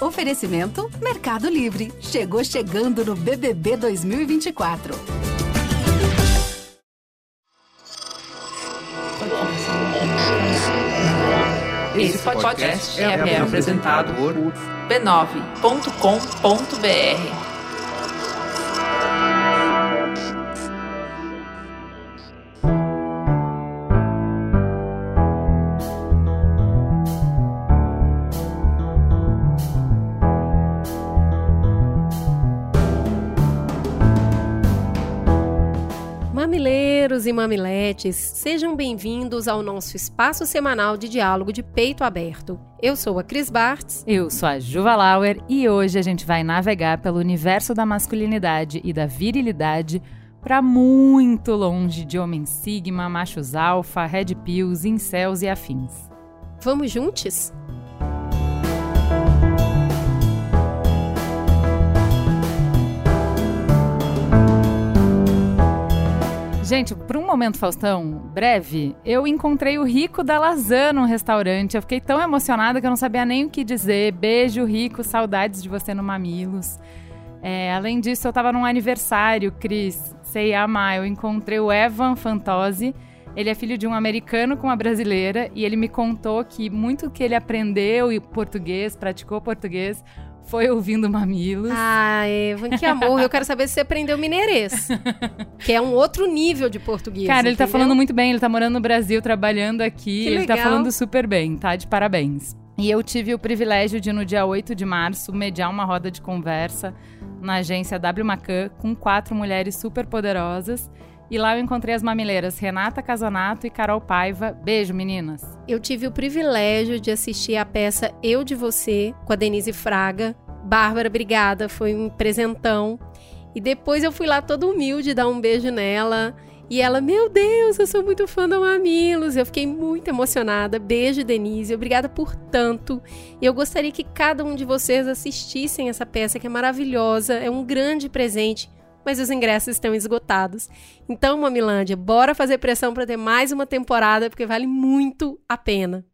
Oferecimento Mercado Livre. Chegou chegando no BBB 2024. Esse podcast é, é apresentado por b9.com.br. mamiletes, sejam bem-vindos ao nosso espaço semanal de diálogo de peito aberto. Eu sou a Cris Bartz. Eu sou a Juva Lauer e hoje a gente vai navegar pelo universo da masculinidade e da virilidade para muito longe de homens sigma, machos alfa, red pills, incels e afins. Vamos juntos? Gente, por um momento, Faustão, breve, eu encontrei o Rico da Lazan no restaurante. Eu fiquei tão emocionada que eu não sabia nem o que dizer. Beijo, Rico, saudades de você no Mamilos. É, além disso, eu tava num aniversário, Cris, sei amar. Eu encontrei o Evan Fantozzi. Ele é filho de um americano com uma brasileira e ele me contou que muito que ele aprendeu português, praticou português, foi ouvindo Mamilos. Ah, Evan, que amor. Eu quero saber se você aprendeu mineirês. que é um outro nível de português. Cara, ele entendeu? tá falando muito bem. Ele tá morando no Brasil, trabalhando aqui. Que ele legal. tá falando super bem, tá? De parabéns. E eu tive o privilégio de, no dia 8 de março, mediar uma roda de conversa na agência W Macan com quatro mulheres super poderosas. E lá eu encontrei as mamileiras Renata Casanato e Carol Paiva. Beijo, meninas. Eu tive o privilégio de assistir a peça Eu de Você, com a Denise Fraga. Bárbara, obrigada, foi um presentão. E depois eu fui lá toda humilde dar um beijo nela. E ela, meu Deus, eu sou muito fã da Mamilos. Eu fiquei muito emocionada. Beijo, Denise. Obrigada por tanto. E eu gostaria que cada um de vocês assistissem essa peça, que é maravilhosa. É um grande presente. Mas os ingressos estão esgotados. Então, Mamilândia, bora fazer pressão para ter mais uma temporada, porque vale muito a pena.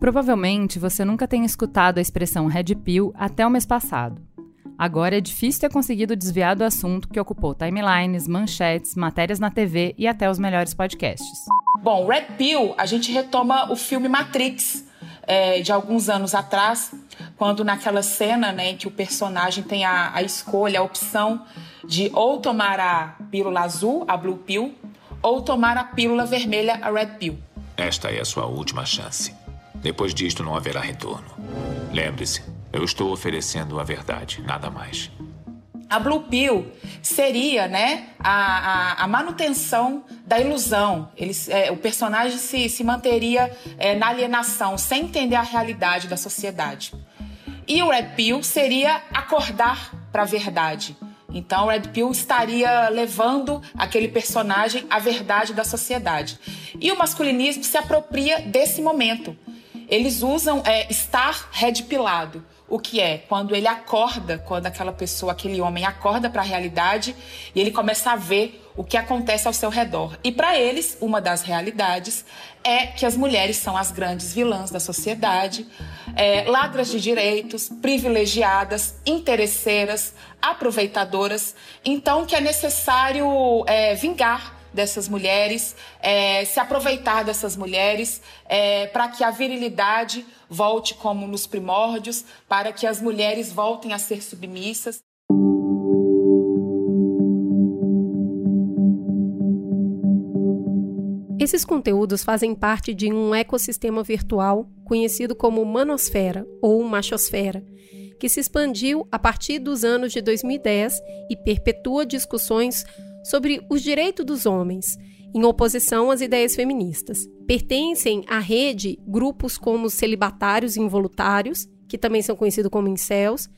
Provavelmente você nunca tenha escutado a expressão Red Pill até o mês passado. Agora é difícil ter conseguido desviar do assunto que ocupou timelines, manchetes, matérias na TV e até os melhores podcasts. Bom, Red Pill, a gente retoma o filme Matrix, é, de alguns anos atrás, quando naquela cena né, em que o personagem tem a, a escolha, a opção de ou tomar a pílula azul, a Blue Pill, ou tomar a pílula vermelha, a Red Pill. Esta é a sua última chance. Depois disto não haverá retorno. Lembre-se, eu estou oferecendo a verdade, nada mais. A Blue Pill seria né, a, a, a manutenção da ilusão. Ele, é, o personagem se, se manteria é, na alienação, sem entender a realidade da sociedade. E o Red Pill seria acordar para a verdade. Então, o Red Pill estaria levando aquele personagem à verdade da sociedade. E o masculinismo se apropria desse momento. Eles usam é, estar red pilado. O que é? Quando ele acorda, quando aquela pessoa, aquele homem acorda para a realidade e ele começa a ver o que acontece ao seu redor. E para eles, uma das realidades é que as mulheres são as grandes vilãs da sociedade, é, ladras de direitos, privilegiadas, interesseiras, aproveitadoras. Então, que é necessário é, vingar dessas mulheres, é, se aproveitar dessas mulheres, é, para que a virilidade volte como nos primórdios, para que as mulheres voltem a ser submissas. Esses conteúdos fazem parte de um ecossistema virtual conhecido como Manosfera ou Machosfera, que se expandiu a partir dos anos de 2010 e perpetua discussões sobre os direitos dos homens, em oposição às ideias feministas. Pertencem à rede grupos como os celibatários involuntários, que também são conhecidos como incels,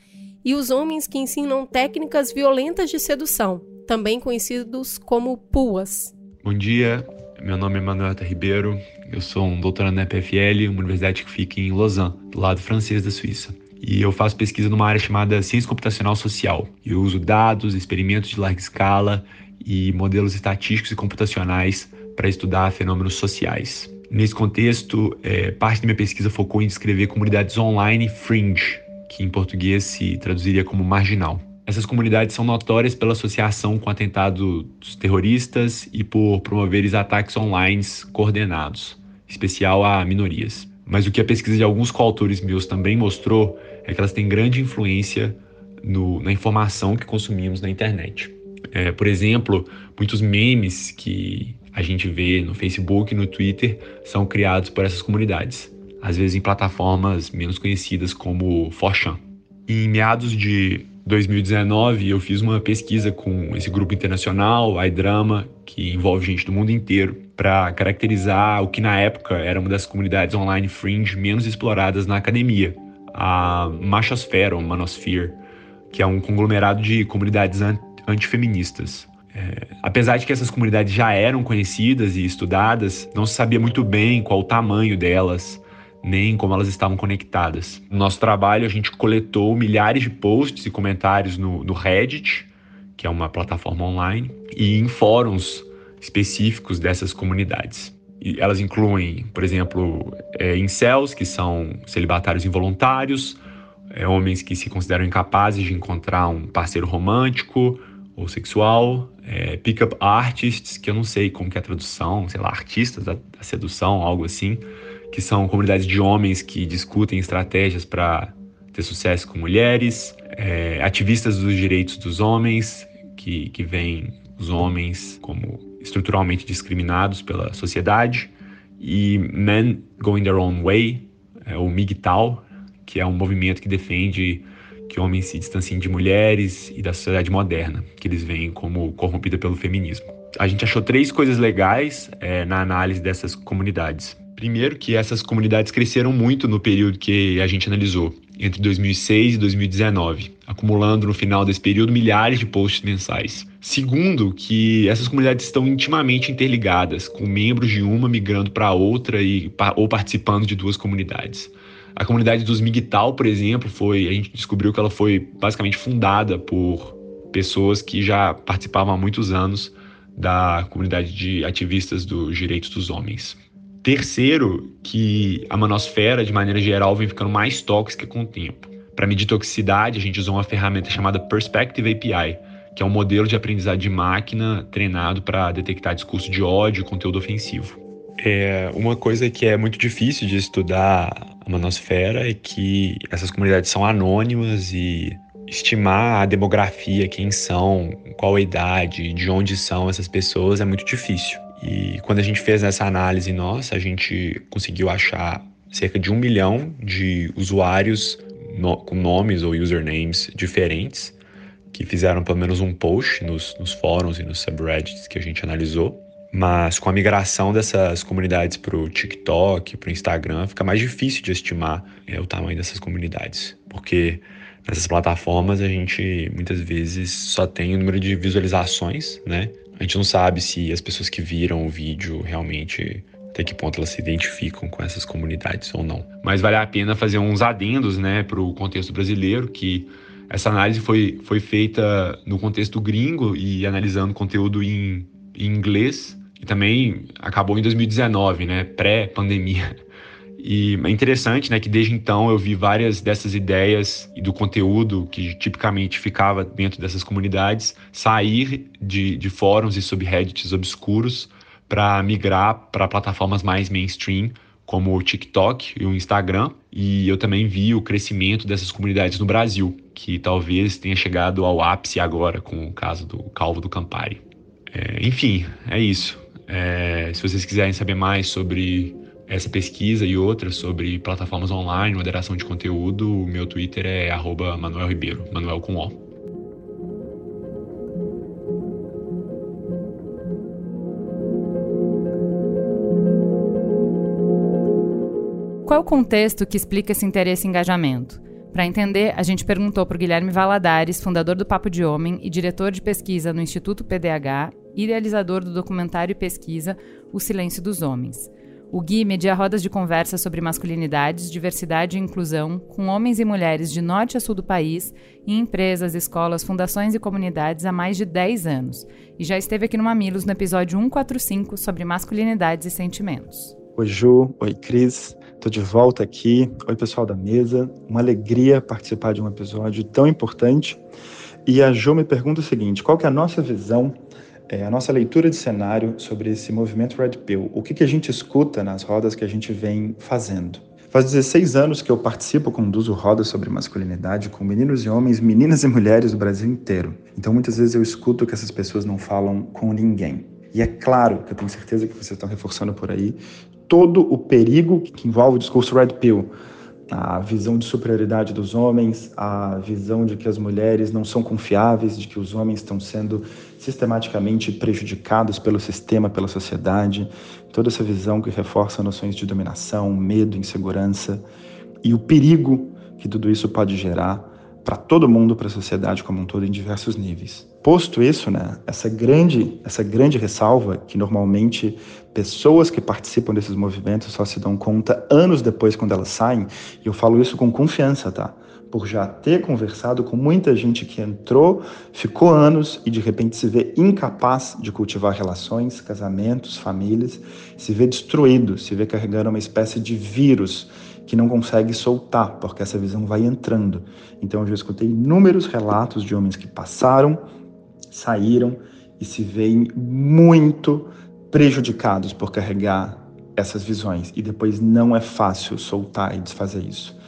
e os homens que ensinam técnicas violentas de sedução, também conhecidos como PUAs. Bom dia, meu nome é Manuel Ribeiro, eu sou um doutorando na EPFL, uma universidade que fica em Lausanne, do lado francês da Suíça. e eu faço pesquisa numa área chamada ciência computacional social. Eu uso dados, experimentos de larga escala e modelos estatísticos e computacionais para estudar fenômenos sociais. Nesse contexto, é, parte da minha pesquisa focou em descrever comunidades online fringe, que em português se traduziria como marginal. Essas comunidades são notórias pela associação com atentados terroristas e por promoverem ataques online coordenados, especial a minorias. Mas o que a pesquisa de alguns coautores meus também mostrou é que elas têm grande influência no, na informação que consumimos na internet. É, por exemplo, muitos memes que a gente vê no Facebook e no Twitter são criados por essas comunidades, às vezes em plataformas menos conhecidas como Forchan. Em meados de 2019, eu fiz uma pesquisa com esse grupo internacional, iDrama, que envolve gente do mundo inteiro, para caracterizar o que na época era uma das comunidades online fringe menos exploradas na academia, a Machosfera, ou Manosphere, que é um conglomerado de comunidades antifeministas. É, apesar de que essas comunidades já eram conhecidas e estudadas, não se sabia muito bem qual o tamanho delas, nem como elas estavam conectadas. No nosso trabalho, a gente coletou milhares de posts e comentários no, no Reddit, que é uma plataforma online, e em fóruns específicos dessas comunidades. E elas incluem, por exemplo, é, incels, que são celibatários involuntários, é, homens que se consideram incapazes de encontrar um parceiro romântico ou sexual, é, pick-up artists, que eu não sei como que é a tradução, sei lá, artistas da, da sedução, algo assim, que são comunidades de homens que discutem estratégias para ter sucesso com mulheres, é, ativistas dos direitos dos homens, que, que veem os homens como estruturalmente discriminados pela sociedade, e Men Going Their Own Way, é, o MGTOW, que é um movimento que defende que homens se distanciem de mulheres e da sociedade moderna, que eles veem como corrompida pelo feminismo. A gente achou três coisas legais é, na análise dessas comunidades. Primeiro, que essas comunidades cresceram muito no período que a gente analisou, entre 2006 e 2019, acumulando no final desse período milhares de posts mensais. Segundo, que essas comunidades estão intimamente interligadas, com membros de uma migrando para outra e, ou participando de duas comunidades. A comunidade dos MGTOW, por exemplo, foi a gente descobriu que ela foi basicamente fundada por pessoas que já participavam há muitos anos da comunidade de ativistas dos direitos dos homens. Terceiro, que a manosfera, de maneira geral, vem ficando mais tóxica com o tempo. Para medir toxicidade, a gente usou uma ferramenta chamada Perspective API, que é um modelo de aprendizado de máquina treinado para detectar discurso de ódio e conteúdo ofensivo. É, uma coisa que é muito difícil de estudar a manosfera é que essas comunidades são anônimas e estimar a demografia, quem são, qual a idade, de onde são essas pessoas é muito difícil. E quando a gente fez essa análise nossa, a gente conseguiu achar cerca de um milhão de usuários no, com nomes ou usernames diferentes que fizeram pelo menos um post nos, nos fóruns e nos subreddits que a gente analisou. Mas com a migração dessas comunidades para o TikTok, para o Instagram, fica mais difícil de estimar é, o tamanho dessas comunidades, porque nessas plataformas a gente muitas vezes só tem o número de visualizações, né? A gente não sabe se as pessoas que viram o vídeo realmente até que ponto elas se identificam com essas comunidades ou não. Mas vale a pena fazer uns adendos, né, para o contexto brasileiro, que essa análise foi, foi feita no contexto gringo e analisando conteúdo em, em inglês e também acabou em 2019, né, pré-pandemia. E é interessante, né, que desde então eu vi várias dessas ideias e do conteúdo que tipicamente ficava dentro dessas comunidades sair de, de fóruns e subreddits obscuros para migrar para plataformas mais mainstream, como o TikTok e o Instagram. E eu também vi o crescimento dessas comunidades no Brasil, que talvez tenha chegado ao ápice agora com o caso do Calvo do Campari. É, enfim, é isso. É, se vocês quiserem saber mais sobre essa pesquisa e outras sobre plataformas online, moderação de conteúdo, o meu Twitter é arroba Manuel Ribeiro, Manuel com O. Qual é o contexto que explica esse interesse e engajamento? Para entender, a gente perguntou para o Guilherme Valadares, fundador do Papo de Homem e diretor de pesquisa no Instituto PDH, idealizador do documentário e pesquisa O Silêncio dos Homens. O Gui media rodas de conversa sobre masculinidades, diversidade e inclusão com homens e mulheres de norte a sul do país, em empresas, escolas, fundações e comunidades há mais de 10 anos. E já esteve aqui no Mamilos no episódio 145 sobre masculinidades e sentimentos. Oi, Ju. Oi, Cris. Estou de volta aqui. Oi, pessoal da mesa. Uma alegria participar de um episódio tão importante. E a Ju me pergunta o seguinte: qual que é a nossa visão é, a nossa leitura de cenário sobre esse movimento Red Pill. O que, que a gente escuta nas rodas que a gente vem fazendo? Faz 16 anos que eu participo, conduzo rodas sobre masculinidade com meninos e homens, meninas e mulheres do Brasil inteiro. Então muitas vezes eu escuto que essas pessoas não falam com ninguém. E é claro que eu tenho certeza que vocês estão reforçando por aí todo o perigo que envolve o discurso Red Pill a visão de superioridade dos homens, a visão de que as mulheres não são confiáveis, de que os homens estão sendo sistematicamente prejudicados pelo sistema, pela sociedade, toda essa visão que reforça noções de dominação, medo, insegurança e o perigo que tudo isso pode gerar para todo mundo, para a sociedade como um todo, em diversos níveis. Posto isso, né, essa grande, essa grande ressalva que normalmente pessoas que participam desses movimentos só se dão conta anos depois quando elas saem, e eu falo isso com confiança, tá? Por já ter conversado com muita gente que entrou, ficou anos e de repente se vê incapaz de cultivar relações, casamentos, famílias, se vê destruído, se vê carregando uma espécie de vírus que não consegue soltar, porque essa visão vai entrando. Então eu já escutei inúmeros relatos de homens que passaram, saíram e se veem muito prejudicados por carregar essas visões. E depois não é fácil soltar e desfazer isso.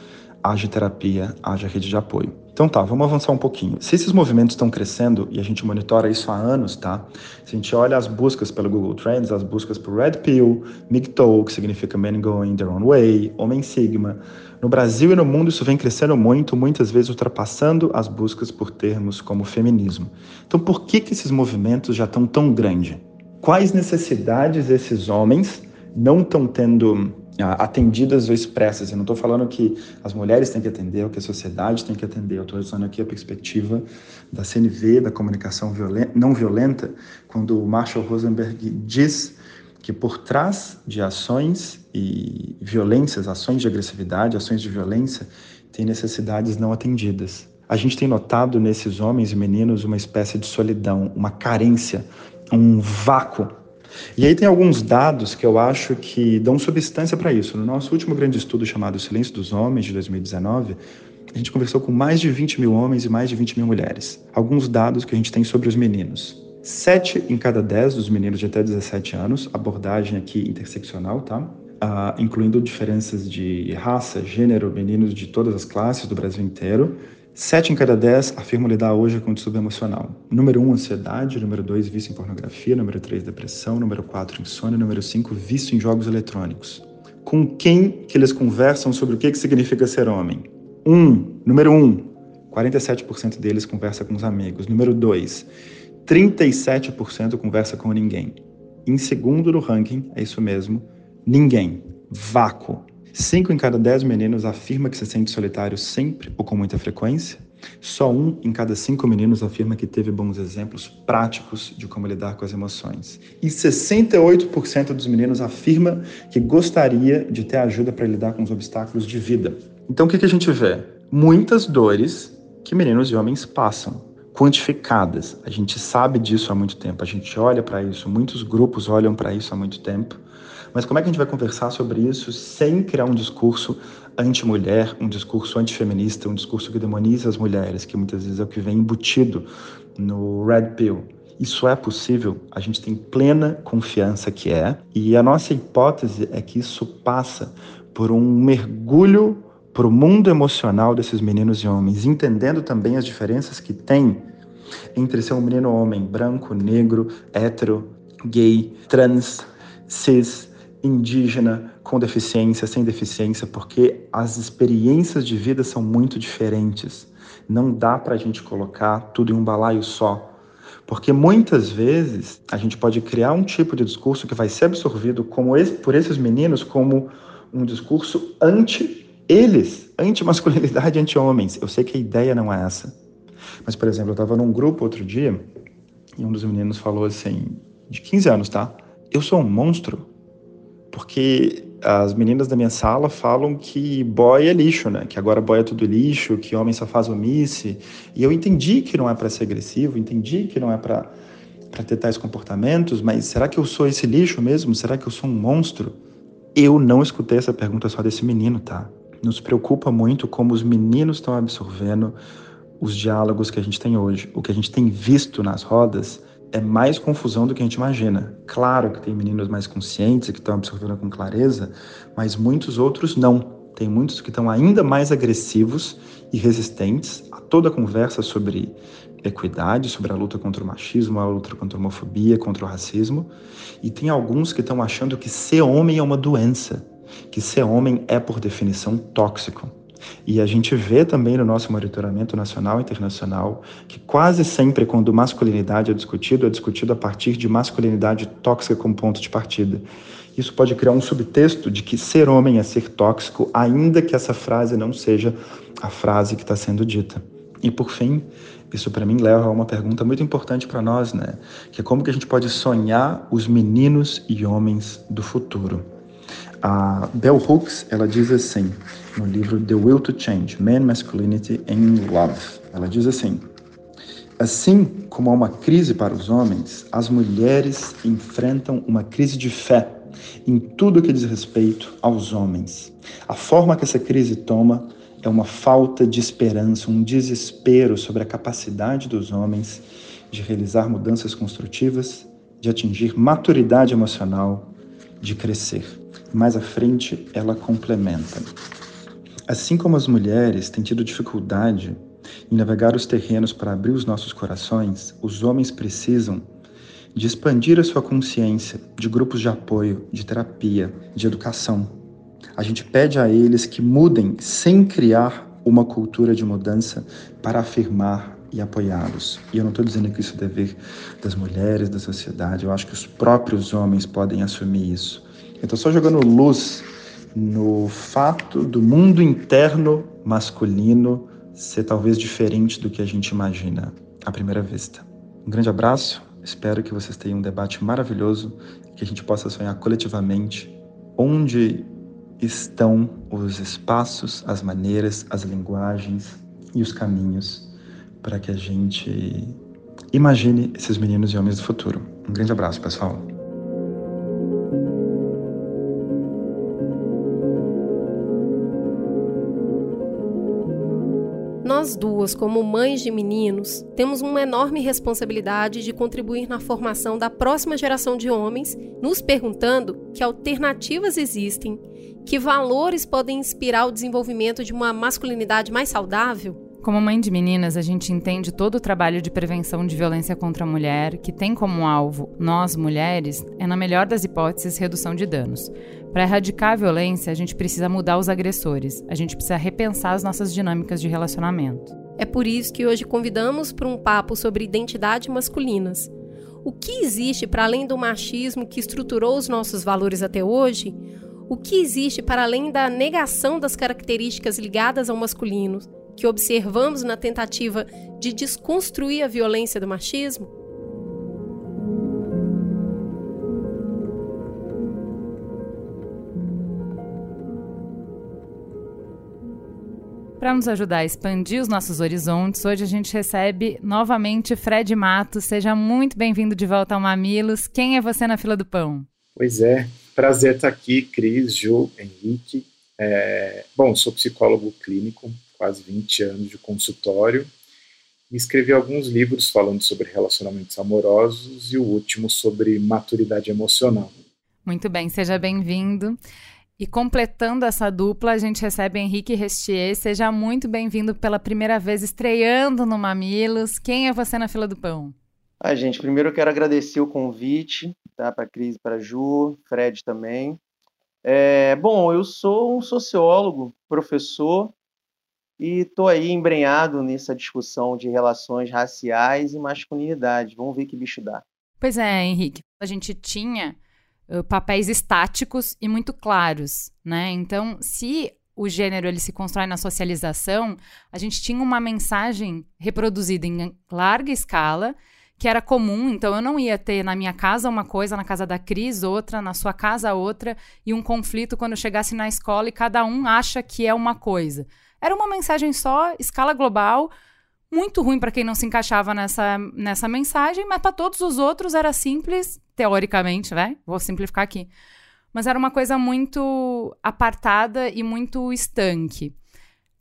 Haja terapia, haja rede de apoio. Então tá, vamos avançar um pouquinho. Se esses movimentos estão crescendo, e a gente monitora isso há anos, tá? Se a gente olha as buscas pelo Google Trends, as buscas por Red Pill, MGTOW, que significa Men Going Their Own Way, Homem Sigma, no Brasil e no mundo isso vem crescendo muito, muitas vezes ultrapassando as buscas por termos como feminismo. Então por que, que esses movimentos já estão tão grandes? Quais necessidades esses homens não estão tendo atendidas ou expressas. Eu não estou falando que as mulheres têm que atender, ou que a sociedade tem que atender. Eu estou usando aqui a perspectiva da CNV, da comunicação não violenta, quando o Marshall Rosenberg diz que por trás de ações e violências, ações de agressividade, ações de violência, tem necessidades não atendidas. A gente tem notado nesses homens e meninos uma espécie de solidão, uma carência, um vácuo e aí tem alguns dados que eu acho que dão substância para isso. No nosso último grande estudo chamado Silêncio dos Homens, de 2019, a gente conversou com mais de 20 mil homens e mais de 20 mil mulheres. Alguns dados que a gente tem sobre os meninos. Sete em cada dez dos meninos de até 17 anos, abordagem aqui interseccional, tá? Uh, incluindo diferenças de raça, gênero, meninos de todas as classes do Brasil inteiro. Sete em cada dez afirmam lidar hoje com distúrbio emocional. Número um, ansiedade. Número dois, vício em pornografia. Número três, depressão. Número quatro, insônia. Número cinco, vício em jogos eletrônicos. Com quem que eles conversam sobre o que, que significa ser homem? Um, número um, 47% deles conversa com os amigos. Número dois, 37% conversa com ninguém. Em segundo no ranking, é isso mesmo, ninguém. Vácuo. Cinco em cada dez meninos afirma que se sente solitário sempre ou com muita frequência. Só um em cada cinco meninos afirma que teve bons exemplos práticos de como lidar com as emoções. E 68% dos meninos afirma que gostaria de ter ajuda para lidar com os obstáculos de vida. Então o que, que a gente vê? Muitas dores que meninos e homens passam, quantificadas. A gente sabe disso há muito tempo, a gente olha para isso, muitos grupos olham para isso há muito tempo. Mas como é que a gente vai conversar sobre isso sem criar um discurso anti-mulher, um discurso antifeminista, um discurso que demoniza as mulheres, que muitas vezes é o que vem embutido no Red Pill? Isso é possível, a gente tem plena confiança que é, e a nossa hipótese é que isso passa por um mergulho para o mundo emocional desses meninos e homens, entendendo também as diferenças que tem entre ser um menino homem branco, negro, hétero, gay, trans, cis, indígena, com deficiência, sem deficiência, porque as experiências de vida são muito diferentes. Não dá para a gente colocar tudo em um balaio só. Porque muitas vezes a gente pode criar um tipo de discurso que vai ser absorvido como esse, por esses meninos como um discurso anti eles, anti-masculinidade, anti-homens. Eu sei que a ideia não é essa. Mas, por exemplo, eu estava num grupo outro dia e um dos meninos falou assim, de 15 anos, tá? Eu sou um monstro porque as meninas da minha sala falam que boy é lixo, né? Que agora boy é tudo lixo, que homem só faz omisse. E eu entendi que não é para ser agressivo, entendi que não é para para ter tais comportamentos, mas será que eu sou esse lixo mesmo? Será que eu sou um monstro? Eu não escutei essa pergunta só desse menino, tá? Nos preocupa muito como os meninos estão absorvendo os diálogos que a gente tem hoje. O que a gente tem visto nas rodas é mais confusão do que a gente imagina. Claro que tem meninos mais conscientes que estão absorvendo com clareza, mas muitos outros não. Tem muitos que estão ainda mais agressivos e resistentes a toda a conversa sobre equidade, sobre a luta contra o machismo, a luta contra a homofobia, contra o racismo. E tem alguns que estão achando que ser homem é uma doença, que ser homem é, por definição, tóxico. E a gente vê também no nosso monitoramento nacional e internacional que quase sempre, quando masculinidade é discutido, é discutido a partir de masculinidade tóxica como ponto de partida. Isso pode criar um subtexto de que ser homem é ser tóxico, ainda que essa frase não seja a frase que está sendo dita. E por fim, isso para mim leva a uma pergunta muito importante para nós, né? Que é como que a gente pode sonhar os meninos e homens do futuro. A Bell Hooks, ela diz assim, no livro The Will to Change, Man, Masculinity and Love. Ela diz assim, Assim como há uma crise para os homens, as mulheres enfrentam uma crise de fé em tudo que diz respeito aos homens. A forma que essa crise toma é uma falta de esperança, um desespero sobre a capacidade dos homens de realizar mudanças construtivas, de atingir maturidade emocional, de crescer. Mais à frente, ela complementa. Assim como as mulheres têm tido dificuldade em navegar os terrenos para abrir os nossos corações, os homens precisam de expandir a sua consciência, de grupos de apoio, de terapia, de educação. A gente pede a eles que mudem sem criar uma cultura de mudança para afirmar e apoiá-los. E eu não estou dizendo que isso é dever das mulheres, da sociedade, eu acho que os próprios homens podem assumir isso. Eu estou só jogando luz no fato do mundo interno masculino ser talvez diferente do que a gente imagina à primeira vista. Um grande abraço, espero que vocês tenham um debate maravilhoso, que a gente possa sonhar coletivamente onde estão os espaços, as maneiras, as linguagens e os caminhos para que a gente imagine esses meninos e homens do futuro. Um grande abraço, pessoal. Nós duas, como mães de meninos, temos uma enorme responsabilidade de contribuir na formação da próxima geração de homens, nos perguntando que alternativas existem, que valores podem inspirar o desenvolvimento de uma masculinidade mais saudável. Como mãe de meninas, a gente entende todo o trabalho de prevenção de violência contra a mulher, que tem como alvo nós, mulheres, é, na melhor das hipóteses, redução de danos. Para erradicar a violência, a gente precisa mudar os agressores, a gente precisa repensar as nossas dinâmicas de relacionamento. É por isso que hoje convidamos para um papo sobre identidade masculinas. O que existe para além do machismo que estruturou os nossos valores até hoje? O que existe para além da negação das características ligadas ao masculino, que observamos na tentativa de desconstruir a violência do machismo? Para nos ajudar a expandir os nossos horizontes, hoje a gente recebe novamente Fred Matos. Seja muito bem-vindo de volta ao Mamilos. Quem é você na fila do pão? Pois é, prazer estar aqui, Cris, Ju, Henrique. É, bom, sou psicólogo clínico, quase 20 anos de consultório, e escrevi alguns livros falando sobre relacionamentos amorosos e o último sobre maturidade emocional. Muito bem, seja bem-vindo. E completando essa dupla, a gente recebe Henrique Restier. Seja muito bem-vindo pela primeira vez estreando no Mamilos. Quem é você na fila do pão? Ah, gente, primeiro eu quero agradecer o convite, tá? Para Cris, para Ju, Fred também. É, bom, eu sou um sociólogo, professor, e estou aí embrenhado nessa discussão de relações raciais e masculinidade. Vamos ver que bicho dá. Pois é, Henrique. A gente tinha papéis estáticos e muito claros, né? Então, se o gênero ele se constrói na socialização, a gente tinha uma mensagem reproduzida em larga escala que era comum, então eu não ia ter na minha casa uma coisa, na casa da Cris outra, na sua casa outra, e um conflito quando eu chegasse na escola e cada um acha que é uma coisa. Era uma mensagem só, escala global, muito ruim para quem não se encaixava nessa, nessa mensagem, mas para todos os outros era simples, teoricamente, né? Vou simplificar aqui. Mas era uma coisa muito apartada e muito estanque.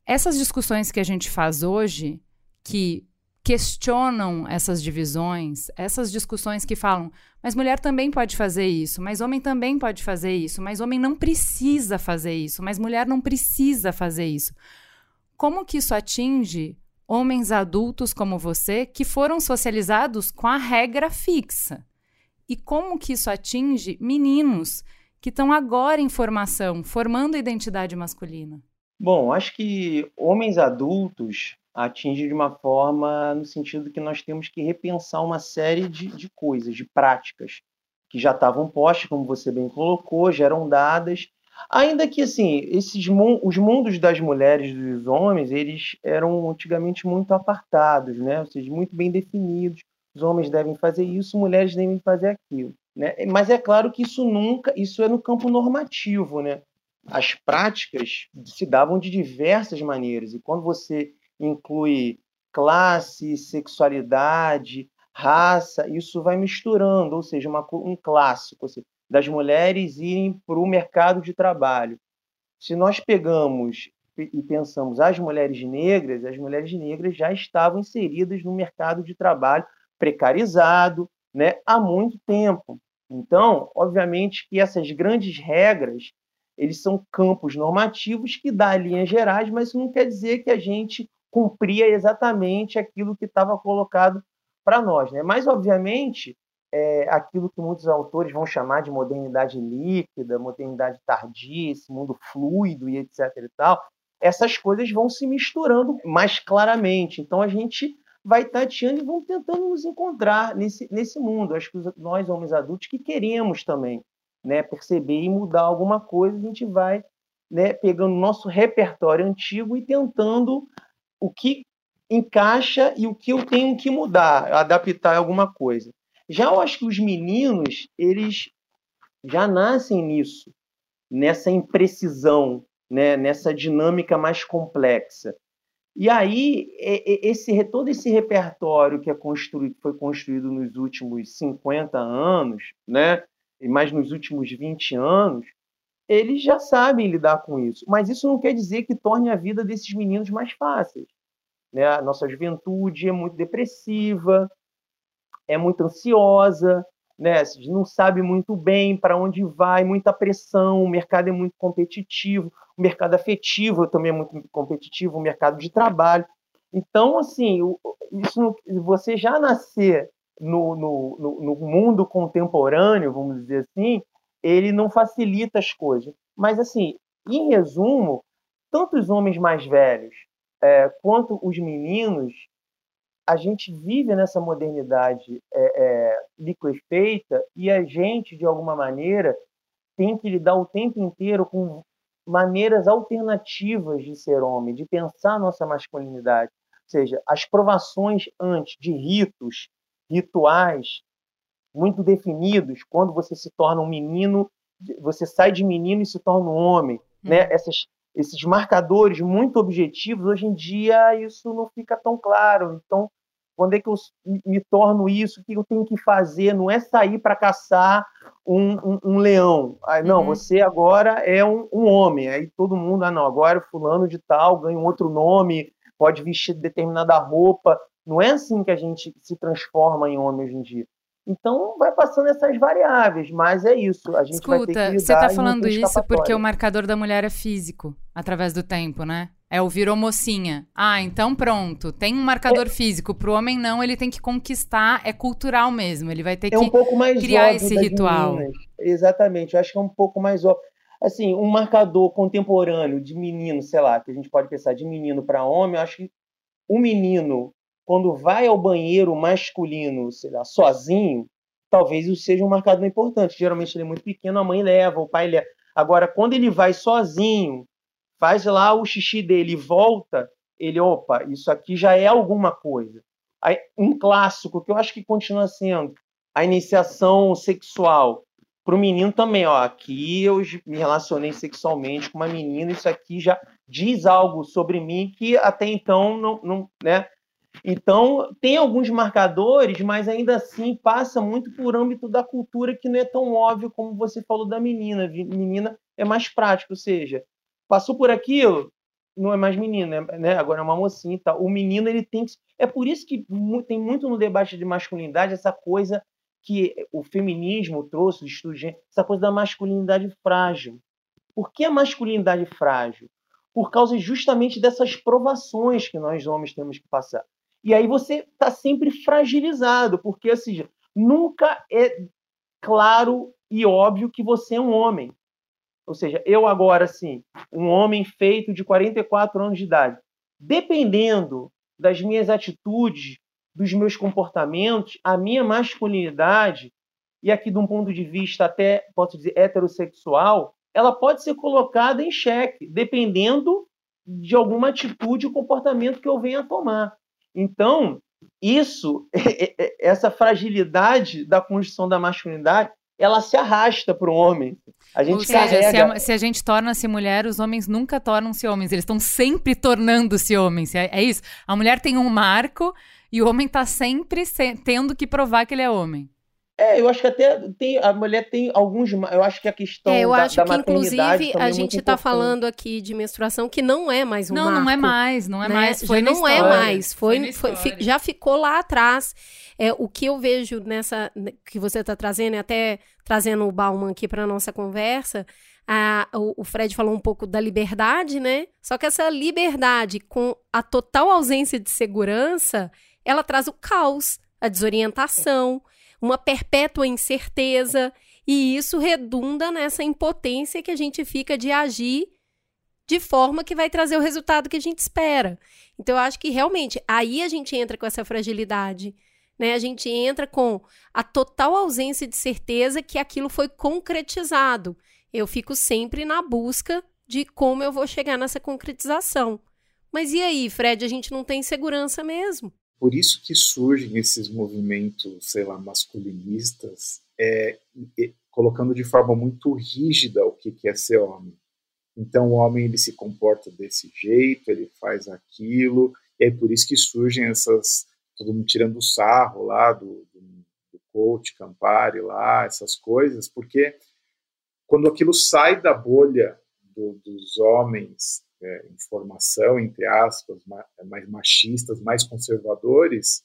Essas discussões que a gente faz hoje, que questionam essas divisões, essas discussões que falam, mas mulher também pode fazer isso, mas homem também pode fazer isso, mas homem não precisa fazer isso, mas mulher não precisa fazer isso. Como que isso atinge homens adultos como você que foram socializados com a regra fixa? E como que isso atinge meninos que estão agora em formação, formando identidade masculina? Bom, acho que homens adultos atinge de uma forma no sentido que nós temos que repensar uma série de, de coisas, de práticas que já estavam postas, como você bem colocou, já eram dadas. Ainda que assim, esses os mundos das mulheres e dos homens, eles eram antigamente muito apartados, né? Ou seja, muito bem definidos. Os homens devem fazer isso, mulheres devem fazer aquilo, né? Mas é claro que isso nunca, isso é no campo normativo, né? As práticas se davam de diversas maneiras e quando você inclui classe, sexualidade, raça, isso vai misturando, ou seja, uma, um clássico das mulheres irem para o mercado de trabalho. Se nós pegamos e pensamos as mulheres negras, as mulheres negras já estavam inseridas no mercado de trabalho precarizado né, há muito tempo. Então, obviamente que essas grandes regras eles são campos normativos que dá linhas gerais, mas isso não quer dizer que a gente cumpria exatamente aquilo que estava colocado para nós. Né? Mas, obviamente, é, aquilo que muitos autores vão chamar de modernidade líquida, modernidade tardia, esse mundo fluido e etc. e tal, essas coisas vão se misturando mais claramente. Então, a gente vai tateando e vamos tentando nos encontrar nesse, nesse mundo. Acho que nós, homens adultos, que queremos também né, perceber e mudar alguma coisa, a gente vai né, pegando nosso repertório antigo e tentando o que encaixa e o que eu tenho que mudar, adaptar alguma coisa. Já eu acho que os meninos, eles já nascem nisso, nessa imprecisão, né, nessa dinâmica mais complexa. E aí, esse, todo esse repertório que é construído, foi construído nos últimos 50 anos, né, e mais nos últimos 20 anos, eles já sabem lidar com isso. Mas isso não quer dizer que torne a vida desses meninos mais fáceis. Né? A nossa juventude é muito depressiva, é muito ansiosa, né? não sabe muito bem para onde vai, muita pressão, o mercado é muito competitivo, o mercado afetivo também é muito competitivo, o mercado de trabalho. Então, assim, isso, você já nascer no, no, no, no mundo contemporâneo, vamos dizer assim, ele não facilita as coisas. Mas, assim, em resumo, tanto os homens mais velhos é, quanto os meninos, a gente vive nessa modernidade é, é, liquefeita e a gente, de alguma maneira, tem que lidar o tempo inteiro com maneiras alternativas de ser homem, de pensar nossa masculinidade. Ou seja, as provações antes de ritos, rituais muito definidos, quando você se torna um menino, você sai de menino e se torna um homem, né? Essas esses marcadores muito objetivos, hoje em dia isso não fica tão claro. Então, quando é que eu me torno isso? O que eu tenho que fazer? Não é sair para caçar um, um, um, leão. Não, uhum. você agora é um, um, homem. Aí todo mundo, ah, não, agora fulano de tal ganha um outro nome, pode vestir determinada roupa. Não é assim que a gente se transforma em homem hoje em dia. Então vai passando essas variáveis, mas é isso. A gente Escuta, vai ter que você está falando isso porque o marcador da mulher é físico, através do tempo, né? É o virou mocinha. Ah, então pronto. Tem um marcador é, físico. Pro homem, não, ele tem que conquistar, é cultural mesmo. Ele vai ter é um que mais criar esse ritual. Meninas. Exatamente, eu acho que é um pouco mais óbvio. Assim, um marcador contemporâneo de menino, sei lá, que a gente pode pensar de menino para homem, eu acho que o menino quando vai ao banheiro masculino, sei lá, sozinho, talvez isso seja um marcador importante. Geralmente ele é muito pequeno, a mãe leva, o pai leva. Agora, quando ele vai sozinho, faz lá o xixi dele e volta, ele, opa, isso aqui já é alguma coisa. um clássico que eu acho que continua sendo a iniciação sexual para o menino também, ó, aqui eu me relacionei sexualmente com uma menina, isso aqui já diz algo sobre mim que até então não, não né? Então, tem alguns marcadores, mas ainda assim passa muito por âmbito da cultura que não é tão óbvio como você falou da menina. Menina é mais prático, ou seja, passou por aquilo, não é mais menina, né? Agora é uma mocinha tal. O menino, ele tem que. É por isso que tem muito no debate de masculinidade essa coisa que o feminismo trouxe, essa coisa da masculinidade frágil. Por que a masculinidade frágil? Por causa justamente dessas provações que nós homens temos que passar. E aí você está sempre fragilizado, porque assim, nunca é claro e óbvio que você é um homem. Ou seja, eu agora, assim, um homem feito de 44 anos de idade, dependendo das minhas atitudes, dos meus comportamentos, a minha masculinidade, e aqui de um ponto de vista até, posso dizer, heterossexual, ela pode ser colocada em xeque, dependendo de alguma atitude ou comportamento que eu venha a tomar. Então, isso, essa fragilidade da construção da masculinidade, ela se arrasta para o homem. A gente Ou seja, carrega... se, a, se a gente torna-se mulher, os homens nunca tornam-se homens. Eles estão sempre tornando-se homens. É, é, isso. A mulher tem um marco e o homem está sempre se, tendo que provar que ele é homem. É, eu acho que até tem, a mulher tem alguns. Eu acho que a questão é, eu da, acho da que, inclusive, a é gente está falando aqui de menstruação que não é mais um Não, marco, não é mais, não é né? mais. Foi já não é história. é mais. Foi, foi, foi já ficou lá atrás. É, o que eu vejo nessa. que você está trazendo, até trazendo o Bauman aqui para nossa conversa. A, o, o Fred falou um pouco da liberdade, né? Só que essa liberdade, com a total ausência de segurança, ela traz o caos, a desorientação, uma perpétua incerteza, e isso redunda nessa impotência que a gente fica de agir de forma que vai trazer o resultado que a gente espera. Então, eu acho que realmente aí a gente entra com essa fragilidade. Né? A gente entra com a total ausência de certeza que aquilo foi concretizado. Eu fico sempre na busca de como eu vou chegar nessa concretização. Mas e aí, Fred, a gente não tem segurança mesmo? Por isso que surgem esses movimentos, sei lá, masculinistas, é, é, colocando de forma muito rígida o que, que é ser homem. Então o homem ele se comporta desse jeito, ele faz aquilo, e é por isso que surgem essas, todo mundo tirando sarro lá do, do, do coach, Campari lá, essas coisas, porque quando aquilo sai da bolha do, dos homens é, informação, entre aspas, mais machistas, mais conservadores,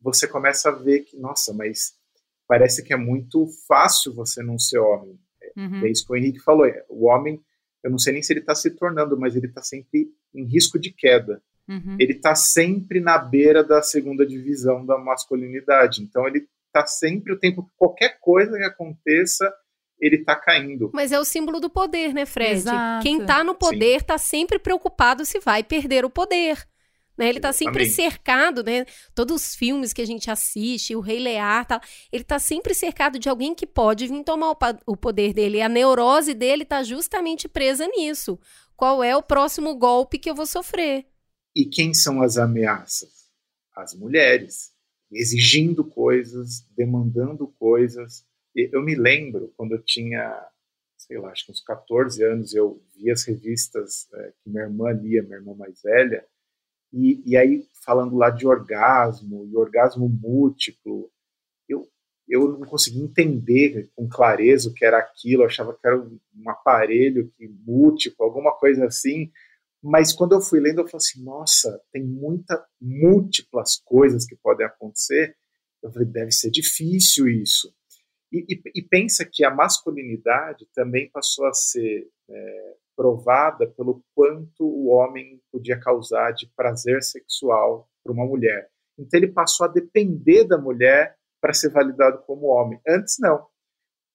você começa a ver que, nossa, mas parece que é muito fácil você não ser homem. Uhum. É isso que o Henrique falou. É, o homem, eu não sei nem se ele está se tornando, mas ele está sempre em risco de queda. Uhum. Ele está sempre na beira da segunda divisão da masculinidade. Então ele está sempre o tempo qualquer coisa que aconteça ele está caindo. Mas é o símbolo do poder, né, Fred? Exato. Quem está no poder está sempre preocupado se vai perder o poder. Né? Ele está sempre Amém. cercado, né? Todos os filmes que a gente assiste, o Rei Lear, tal, ele está sempre cercado de alguém que pode vir tomar o, o poder dele. E a neurose dele está justamente presa nisso. Qual é o próximo golpe que eu vou sofrer? E quem são as ameaças? As mulheres, exigindo coisas, demandando coisas, eu me lembro quando eu tinha, sei lá, acho que uns 14 anos, eu vi as revistas é, que minha irmã lia, minha irmã mais velha, e, e aí falando lá de orgasmo, e orgasmo múltiplo, eu, eu não conseguia entender com clareza o que era aquilo, eu achava que era um, um aparelho que múltiplo, alguma coisa assim, mas quando eu fui lendo, eu falei assim, nossa, tem muitas múltiplas coisas que podem acontecer. Eu falei, deve ser difícil isso. E, e, e, pensa que a masculinidade também passou a ser é, provada pelo quanto o homem podia causar de prazer sexual para uma mulher. Então ele passou a depender da mulher para ser validado como homem. Antes não.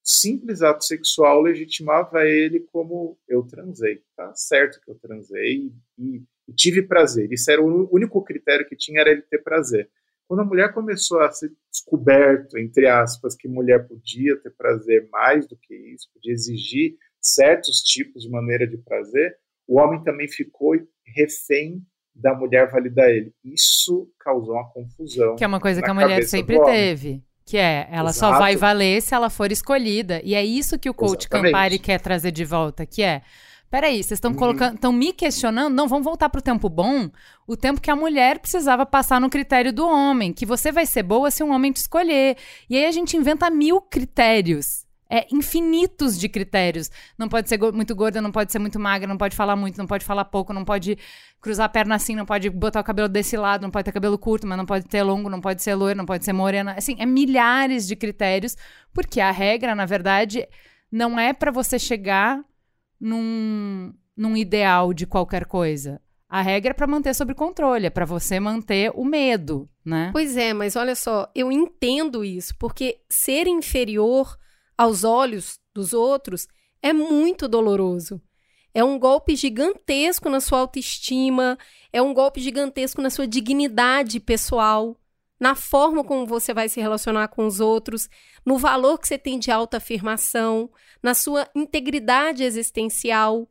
Simples ato sexual legitimava ele como eu transei. Tá certo que eu transei e, e tive prazer. Isso era o único critério que tinha era ele ter prazer. Quando a mulher começou a ser descoberto, entre aspas, que mulher podia ter prazer mais do que isso, podia exigir certos tipos de maneira de prazer, o homem também ficou refém da mulher validar ele. Isso causou uma confusão. Que é uma coisa que a mulher sempre teve. Que é, ela Exato. só vai valer se ela for escolhida. E é isso que o coach Exatamente. Campari quer trazer de volta, que é. Peraí, vocês estão uhum. colocando. estão me questionando? Não, vamos voltar para o tempo bom. O tempo que a mulher precisava passar no critério do homem. Que você vai ser boa se um homem te escolher. E aí a gente inventa mil critérios é, infinitos de critérios. Não pode ser muito gorda, não pode ser muito magra, não pode falar muito, não pode falar pouco, não pode cruzar a perna assim, não pode botar o cabelo desse lado, não pode ter cabelo curto, mas não pode ter longo, não pode ser loiro, não pode ser morena. Assim, é milhares de critérios, porque a regra, na verdade, não é para você chegar num, num ideal de qualquer coisa. A regra é para manter sob controle, é para você manter o medo, né? Pois é, mas olha só, eu entendo isso, porque ser inferior aos olhos dos outros é muito doloroso. É um golpe gigantesco na sua autoestima, é um golpe gigantesco na sua dignidade pessoal, na forma como você vai se relacionar com os outros, no valor que você tem de autoafirmação, na sua integridade existencial.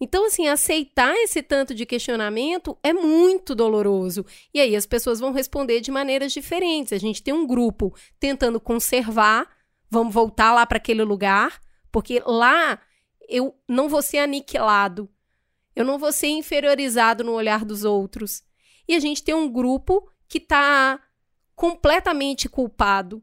Então, assim, aceitar esse tanto de questionamento é muito doloroso. E aí as pessoas vão responder de maneiras diferentes. A gente tem um grupo tentando conservar Vamos voltar lá para aquele lugar, porque lá eu não vou ser aniquilado. Eu não vou ser inferiorizado no olhar dos outros. E a gente tem um grupo que está completamente culpado.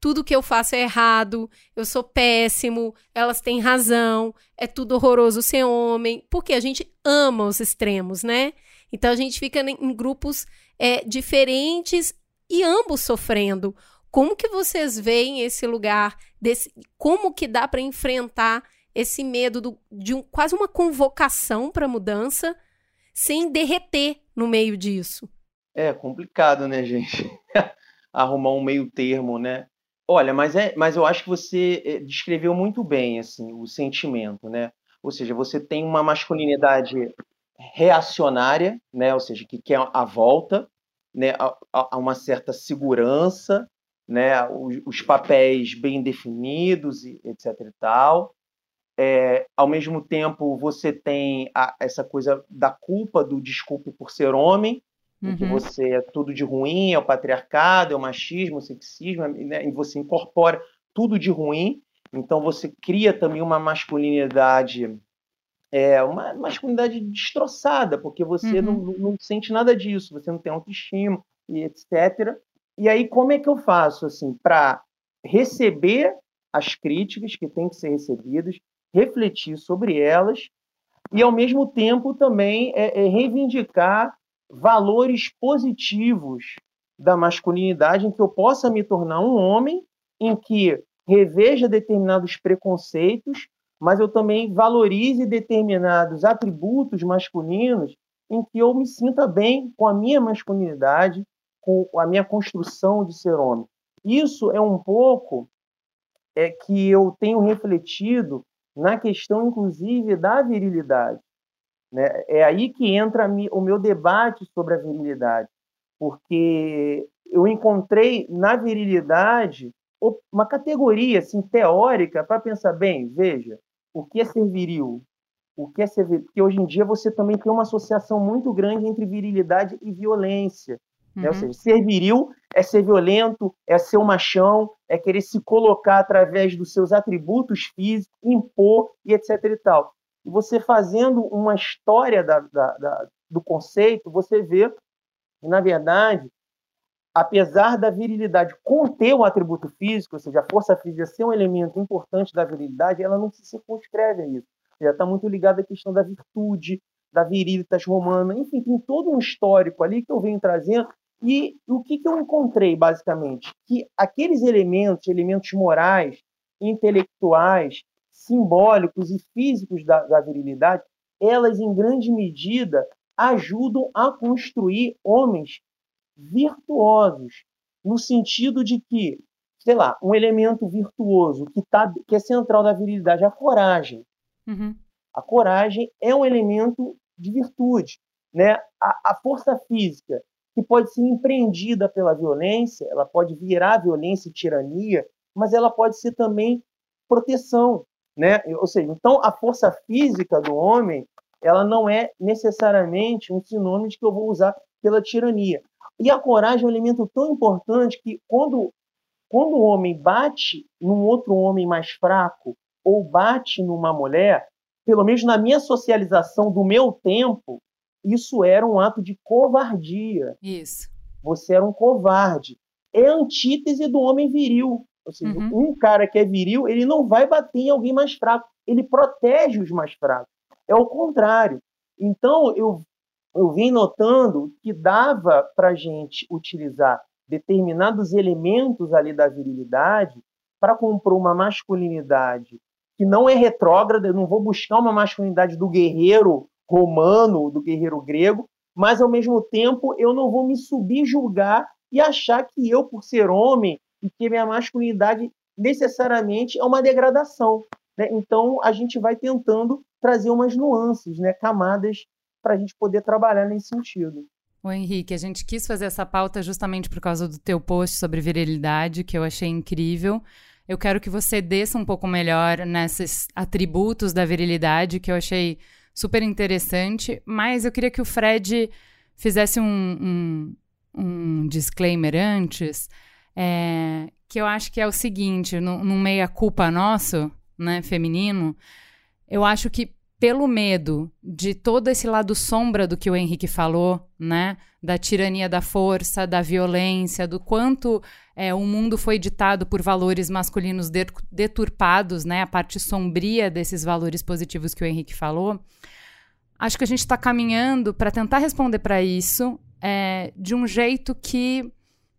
Tudo que eu faço é errado, eu sou péssimo, elas têm razão, é tudo horroroso ser homem, porque a gente ama os extremos, né? Então a gente fica em grupos é, diferentes e ambos sofrendo. Como que vocês veem esse lugar? Desse, como que dá para enfrentar esse medo do, de um, quase uma convocação para mudança sem derreter no meio disso? É complicado, né, gente? Arrumar um meio termo, né? Olha, mas, é, mas eu acho que você eh, descreveu muito bem assim o sentimento, né? Ou seja, você tem uma masculinidade reacionária, né? Ou seja, que quer a volta, né? a, a uma certa segurança, né, os, os papéis bem definidos, etc. e tal. É, ao mesmo tempo, você tem a, essa coisa da culpa do desculpe por ser homem, uhum. que você é tudo de ruim, é o patriarcado, é o machismo, o sexismo, né, e você incorpora tudo de ruim. Então, você cria também uma masculinidade é uma masculinidade destroçada, porque você uhum. não, não, sente nada disso, você não tem autoestima e etc. E aí, como é que eu faço assim para receber as críticas que têm que ser recebidas, refletir sobre elas e, ao mesmo tempo, também é, é reivindicar valores positivos da masculinidade, em que eu possa me tornar um homem, em que reveja determinados preconceitos, mas eu também valorize determinados atributos masculinos, em que eu me sinta bem com a minha masculinidade, com a minha construção de ser homem. Isso é um pouco é que eu tenho refletido na questão, inclusive, da virilidade. Né? É aí que entra o meu debate sobre a virilidade, porque eu encontrei na virilidade uma categoria assim, teórica para pensar bem, veja, o que é ser viril? O que é ser viril? Porque hoje em dia você também tem uma associação muito grande entre virilidade e violência. Uhum. Né? Ou uhum. seja, ser viril é ser violento, é ser um machão, é querer se colocar através dos seus atributos físicos, impor e etc. e tal. E você fazendo uma história da, da, da, do conceito, você vê que, na verdade, apesar da virilidade conter um atributo físico, ou seja, a força física ser um elemento importante da virilidade, ela não se circunscreve a isso. Já está muito ligada à questão da virtude, da virilitas romana, enfim, tem todo um histórico ali que eu venho trazendo e o que, que eu encontrei, basicamente? Que aqueles elementos, elementos morais, intelectuais, simbólicos e físicos da, da virilidade, elas, em grande medida, ajudam a construir homens virtuosos, no sentido de que, sei lá, um elemento virtuoso que, tá, que é central da virilidade, a coragem. Uhum. A coragem é um elemento de virtude. Né? A, a força física que pode ser empreendida pela violência, ela pode virar violência e tirania, mas ela pode ser também proteção, né? Ou seja, então a força física do homem, ela não é necessariamente um sinônimo de que eu vou usar pela tirania. E a coragem é um elemento tão importante que quando, quando o homem bate num outro homem mais fraco ou bate numa mulher, pelo menos na minha socialização do meu tempo, isso era um ato de covardia. Isso. Você era um covarde. É a antítese do homem viril. Ou seja, uhum. um cara que é viril, ele não vai bater em alguém mais fraco. Ele protege os mais fracos. É o contrário. Então, eu, eu vim notando que dava para a gente utilizar determinados elementos ali da virilidade para compor uma masculinidade que não é retrógrada, eu não vou buscar uma masculinidade do guerreiro romano, do guerreiro grego, mas ao mesmo tempo eu não vou me subjugar e achar que eu, por ser homem, e que minha masculinidade necessariamente é uma degradação. Né? Então a gente vai tentando trazer umas nuances, né? camadas, para a gente poder trabalhar nesse sentido. O Henrique, a gente quis fazer essa pauta justamente por causa do teu post sobre virilidade, que eu achei incrível. Eu quero que você desça um pouco melhor nesses atributos da virilidade, que eu achei super interessante, mas eu queria que o Fred fizesse um, um, um disclaimer antes, é, que eu acho que é o seguinte, no meia-culpa nosso, né, feminino, eu acho que pelo medo de todo esse lado sombra do que o Henrique falou, né? Da tirania da força, da violência, do quanto é, o mundo foi ditado por valores masculinos deturpados, né? A parte sombria desses valores positivos que o Henrique falou. Acho que a gente está caminhando para tentar responder para isso é, de um jeito que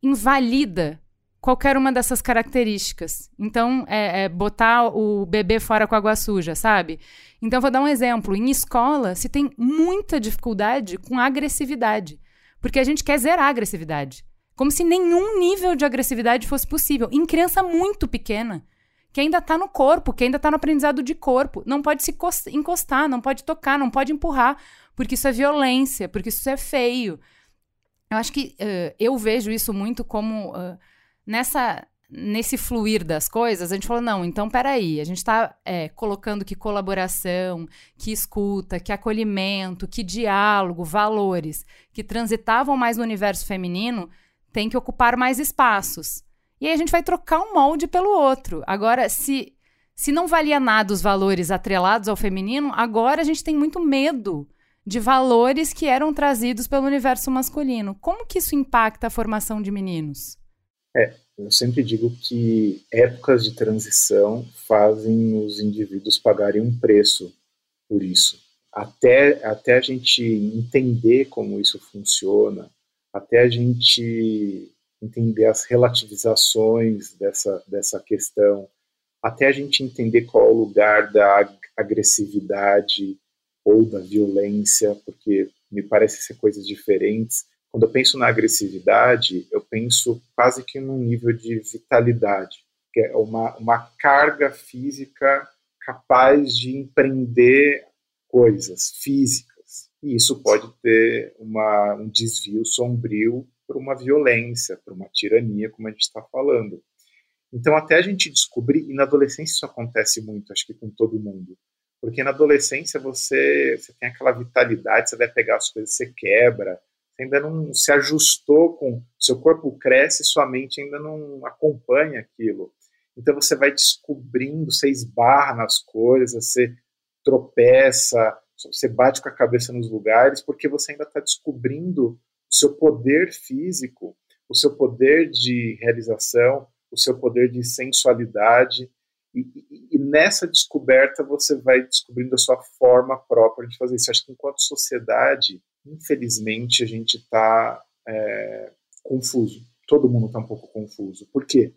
invalida qualquer uma dessas características. Então, é, é, botar o bebê fora com água suja, sabe? Então, vou dar um exemplo. Em escola, se tem muita dificuldade com agressividade. Porque a gente quer zerar a agressividade. Como se nenhum nível de agressividade fosse possível. Em criança muito pequena, que ainda está no corpo, que ainda está no aprendizado de corpo. Não pode se encostar, não pode tocar, não pode empurrar, porque isso é violência, porque isso é feio. Eu acho que uh, eu vejo isso muito como. Uh, nessa nesse fluir das coisas, a gente falou: não, então peraí, a gente está é, colocando que colaboração, que escuta, que acolhimento, que diálogo, valores que transitavam mais no universo feminino tem que ocupar mais espaços. E aí a gente vai trocar um molde pelo outro. Agora, se, se não valia nada os valores atrelados ao feminino, agora a gente tem muito medo de valores que eram trazidos pelo universo masculino. Como que isso impacta a formação de meninos? É, eu sempre digo que épocas de transição fazem os indivíduos pagarem um preço por isso. Até, até a gente entender como isso funciona, até a gente entender as relativizações dessa, dessa questão, até a gente entender qual é o lugar da agressividade ou da violência, porque me parece ser coisas diferentes quando eu penso na agressividade, eu penso quase que num nível de vitalidade, que é uma, uma carga física capaz de empreender coisas físicas. E isso pode ter uma, um desvio sombrio para uma violência, para uma tirania, como a gente está falando. Então, até a gente descobrir, e na adolescência isso acontece muito, acho que com todo mundo, porque na adolescência você, você tem aquela vitalidade, você vai pegar as coisas, você quebra, ainda não se ajustou com. Seu corpo cresce, sua mente ainda não acompanha aquilo. Então você vai descobrindo, você esbarra nas coisas, você tropeça, você bate com a cabeça nos lugares, porque você ainda está descobrindo o seu poder físico, o seu poder de realização, o seu poder de sensualidade. E, e, e, nessa descoberta você vai descobrindo a sua forma própria de fazer isso. Acho que enquanto sociedade infelizmente, a gente está é, confuso. Todo mundo está um pouco confuso. Por quê?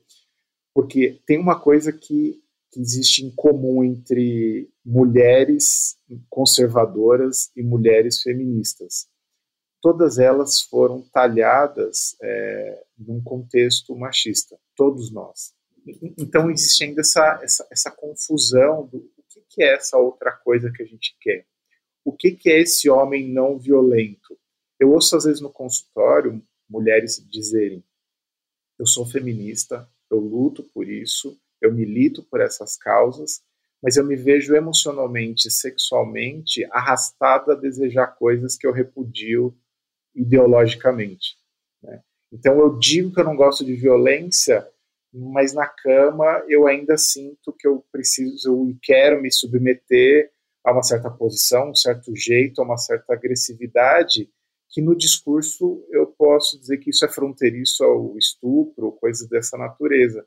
Porque tem uma coisa que, que existe em comum entre mulheres conservadoras e mulheres feministas. Todas elas foram talhadas é, num contexto machista, todos nós. Então existe ainda essa, essa, essa confusão do o que é essa outra coisa que a gente quer o que, que é esse homem não violento? Eu ouço às vezes no consultório mulheres dizerem: eu sou feminista, eu luto por isso, eu milito por essas causas, mas eu me vejo emocionalmente, sexualmente arrastado a desejar coisas que eu repudio ideologicamente. Né? Então eu digo que eu não gosto de violência, mas na cama eu ainda sinto que eu preciso e quero me submeter a uma certa posição, um certo jeito, a uma certa agressividade, que no discurso eu posso dizer que isso é fronteiriço ao estupro, coisas dessa natureza.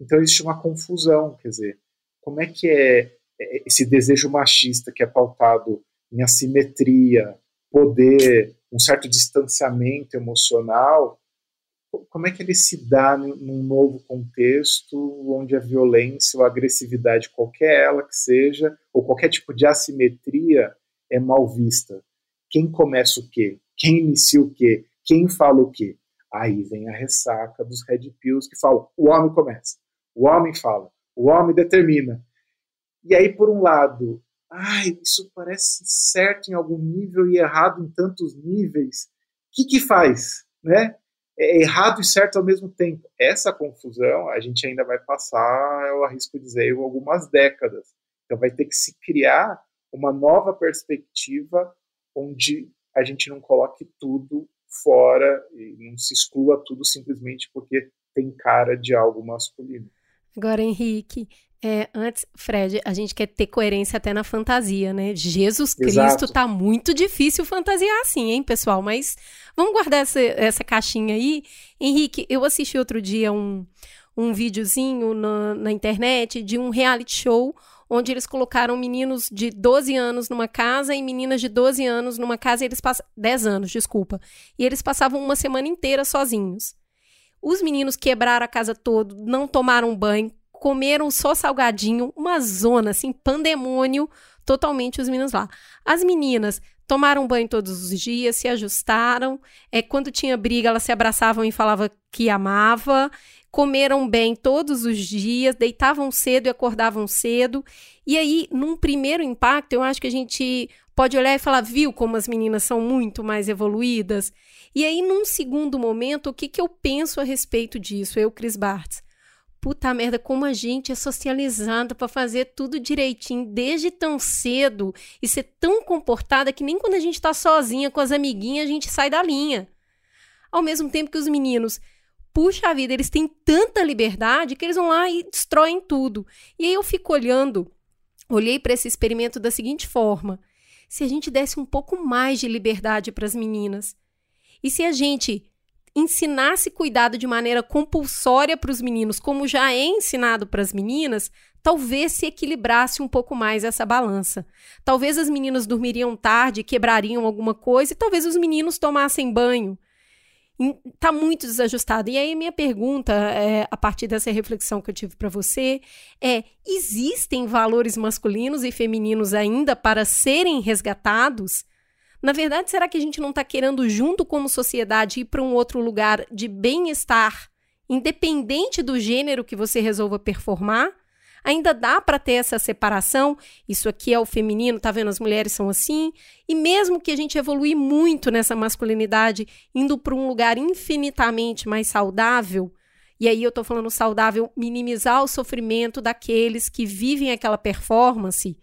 Então existe uma confusão, quer dizer, como é que é, é esse desejo machista que é pautado em assimetria, poder, um certo distanciamento emocional, como é que ele se dá num novo contexto onde a violência ou a agressividade, qualquer ela que seja, ou qualquer tipo de assimetria é mal vista? Quem começa o quê? Quem inicia o quê? Quem fala o quê? Aí vem a ressaca dos red pills que falam: o homem começa, o homem fala, o homem determina. E aí, por um lado, ai, isso parece certo em algum nível e errado em tantos níveis. O que, que faz? Né? É errado e certo ao mesmo tempo. Essa confusão a gente ainda vai passar, eu arrisco dizer, algumas décadas. Então vai ter que se criar uma nova perspectiva onde a gente não coloque tudo fora e não se exclua tudo simplesmente porque tem cara de algo masculino. Agora, Henrique, é, antes, Fred, a gente quer ter coerência até na fantasia, né? Jesus Cristo Exato. tá muito difícil fantasiar assim, hein, pessoal? Mas vamos guardar essa, essa caixinha aí. Henrique, eu assisti outro dia um, um videozinho na, na internet de um reality show onde eles colocaram meninos de 12 anos numa casa e meninas de 12 anos numa casa e eles passam 10 anos, desculpa. E eles passavam uma semana inteira sozinhos. Os meninos quebraram a casa toda, não tomaram banho, comeram só salgadinho, uma zona, assim, pandemônio, totalmente os meninos lá. As meninas tomaram banho todos os dias, se ajustaram, é, quando tinha briga, elas se abraçavam e falavam que amava, comeram bem todos os dias, deitavam cedo e acordavam cedo. E aí, num primeiro impacto, eu acho que a gente pode olhar e falar, viu como as meninas são muito mais evoluídas? E aí, num segundo momento, o que, que eu penso a respeito disso, eu, Cris Bartz? Puta merda, como a gente é socializada para fazer tudo direitinho desde tão cedo e ser tão comportada que nem quando a gente tá sozinha com as amiguinhas a gente sai da linha. Ao mesmo tempo que os meninos, puxa vida, eles têm tanta liberdade que eles vão lá e destroem tudo. E aí eu fico olhando, olhei para esse experimento da seguinte forma: se a gente desse um pouco mais de liberdade para as meninas, e se a gente ensinasse cuidado de maneira compulsória para os meninos, como já é ensinado para as meninas, talvez se equilibrasse um pouco mais essa balança. Talvez as meninas dormiriam tarde, quebrariam alguma coisa, e talvez os meninos tomassem banho. Está muito desajustado. E aí, minha pergunta, é, a partir dessa reflexão que eu tive para você, é: existem valores masculinos e femininos ainda para serem resgatados? Na verdade, será que a gente não está querendo, junto como sociedade, ir para um outro lugar de bem-estar, independente do gênero que você resolva performar? Ainda dá para ter essa separação? Isso aqui é o feminino, tá vendo? As mulheres são assim. E mesmo que a gente evolui muito nessa masculinidade, indo para um lugar infinitamente mais saudável, e aí eu estou falando saudável, minimizar o sofrimento daqueles que vivem aquela performance,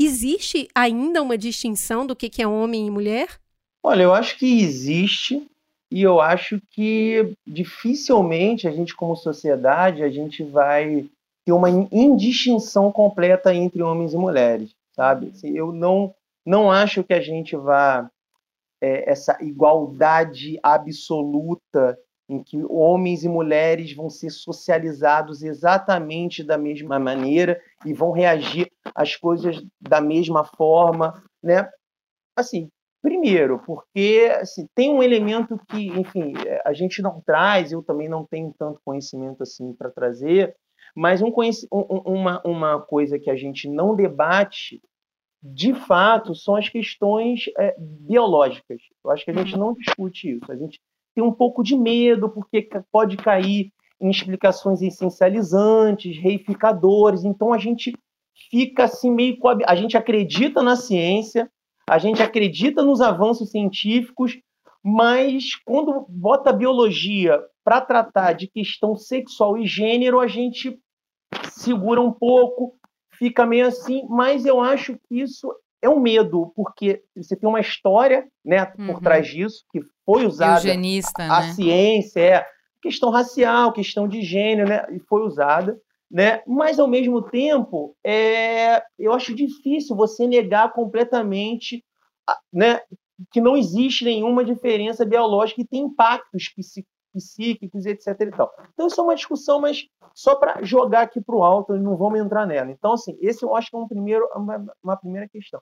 Existe ainda uma distinção do que é homem e mulher? Olha, eu acho que existe e eu acho que dificilmente a gente, como sociedade, a gente vai ter uma indistinção completa entre homens e mulheres, sabe? Assim, eu não, não acho que a gente vá é, essa igualdade absoluta em que homens e mulheres vão ser socializados exatamente da mesma maneira e vão reagir às coisas da mesma forma, né? Assim, primeiro, porque assim, tem um elemento que, enfim, a gente não traz, eu também não tenho tanto conhecimento assim para trazer, mas um, uma, uma coisa que a gente não debate de fato são as questões é, biológicas. Eu acho que a gente uhum. não discute isso. A gente tem um pouco de medo, porque pode cair em explicações essencializantes, reificadores. Então a gente fica assim meio. A gente acredita na ciência, a gente acredita nos avanços científicos, mas quando bota a biologia para tratar de questão sexual e gênero, a gente segura um pouco, fica meio assim, mas eu acho que isso é um medo, porque você tem uma história né, por uhum. trás disso, que foi usada. Eugenista, a, né? ciência, é, questão racial, questão de gênero, né, e foi usada. Né? Mas, ao mesmo tempo, é, eu acho difícil você negar completamente né, que não existe nenhuma diferença biológica e tem impactos psíquicos, etc. E tal. Então, isso é uma discussão, mas só para jogar aqui para o alto, não vamos entrar nela. Então, assim, esse eu acho que é um primeiro, uma, uma primeira questão.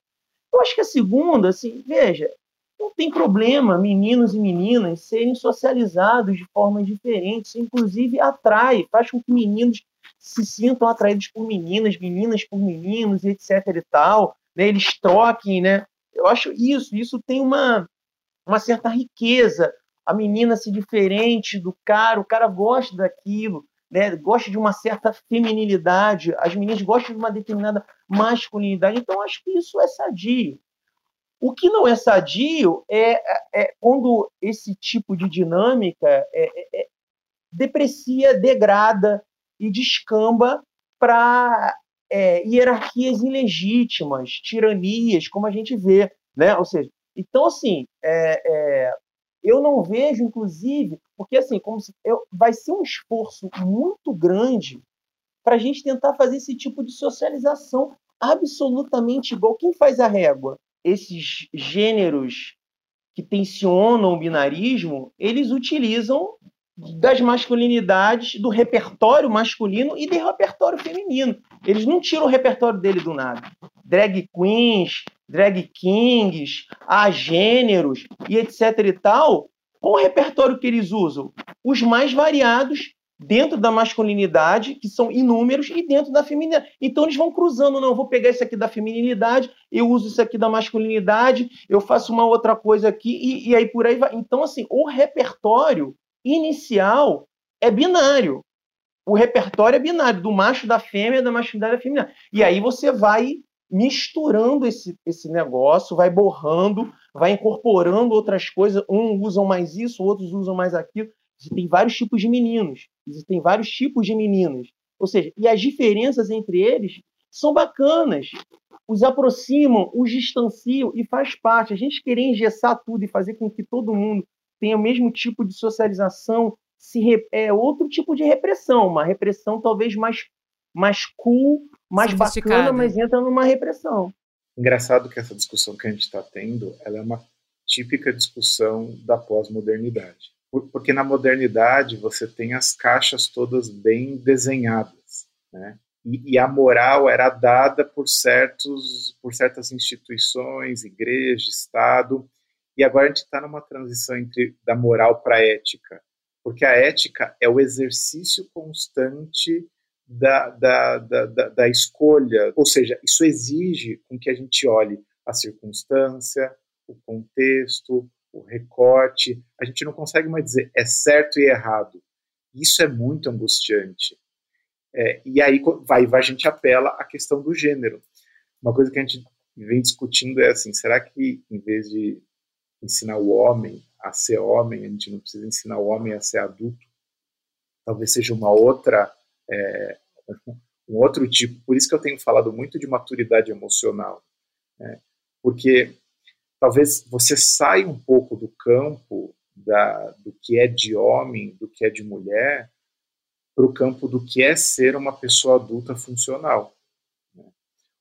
Eu acho que a segunda, assim, veja, não tem problema meninos e meninas serem socializados de forma diferente. Isso, inclusive, atrai, faz com que meninos se sintam atraídos por meninas, meninas por meninos, etc. e tal. Né? Eles troquem, né? Eu acho isso, isso tem uma, uma certa riqueza. A menina se diferente do cara, o cara gosta daquilo, né? gosta de uma certa feminilidade, as meninas gostam de uma determinada masculinidade. Então, acho que isso é sadio. O que não é sadio é, é, é quando esse tipo de dinâmica é, é, é deprecia, degrada e descamba para é, hierarquias ilegítimas, tiranias, como a gente vê, né? Ou seja, então assim, é, é, eu não vejo, inclusive, porque assim, como se, eu, vai ser um esforço muito grande para a gente tentar fazer esse tipo de socialização absolutamente igual. Quem faz a régua? Esses gêneros que tensionam o binarismo, eles utilizam das masculinidades, do repertório masculino e do repertório feminino. Eles não tiram o repertório dele do nada. Drag queens, drag kings, há gêneros e etc e tal. Qual o repertório que eles usam? Os mais variados dentro da masculinidade, que são inúmeros, e dentro da feminilidade. Então eles vão cruzando, não, eu vou pegar isso aqui da feminilidade, eu uso isso aqui da masculinidade, eu faço uma outra coisa aqui, e, e aí por aí vai. Então, assim, o repertório inicial é binário. O repertório é binário, do macho, da fêmea, da masculinidade da feminina. E aí você vai misturando esse, esse negócio, vai borrando, vai incorporando outras coisas. Um usam mais isso, outros usam mais aquilo. Existem vários tipos de meninos, existem vários tipos de meninas. Ou seja, e as diferenças entre eles são bacanas. Os aproximam, os distanciam e faz parte. A gente querer engessar tudo e fazer com que todo mundo tem o mesmo tipo de socialização, se é outro tipo de repressão, uma repressão talvez mais, mais cool, mais bacana, mas entra numa repressão. Engraçado que essa discussão que a gente está tendo, ela é uma típica discussão da pós-modernidade. Porque na modernidade você tem as caixas todas bem desenhadas, né? E, e, a moral era dada por certos por certas instituições, igreja, Estado, e agora a gente está numa transição entre da moral para a ética, porque a ética é o exercício constante da, da, da, da, escolha, ou seja, isso exige com que a gente olhe a circunstância, o contexto, o recorte. A gente não consegue mais dizer é certo e errado. Isso é muito angustiante. É, e aí vai, vai, a gente apela à questão do gênero. Uma coisa que a gente vem discutindo é assim: será que em vez de ensinar o homem a ser homem, a gente não precisa ensinar o homem a ser adulto. Talvez seja uma outra, é, um outro tipo. Por isso que eu tenho falado muito de maturidade emocional, né? porque talvez você saia um pouco do campo da, do que é de homem, do que é de mulher, para o campo do que é ser uma pessoa adulta funcional. Né?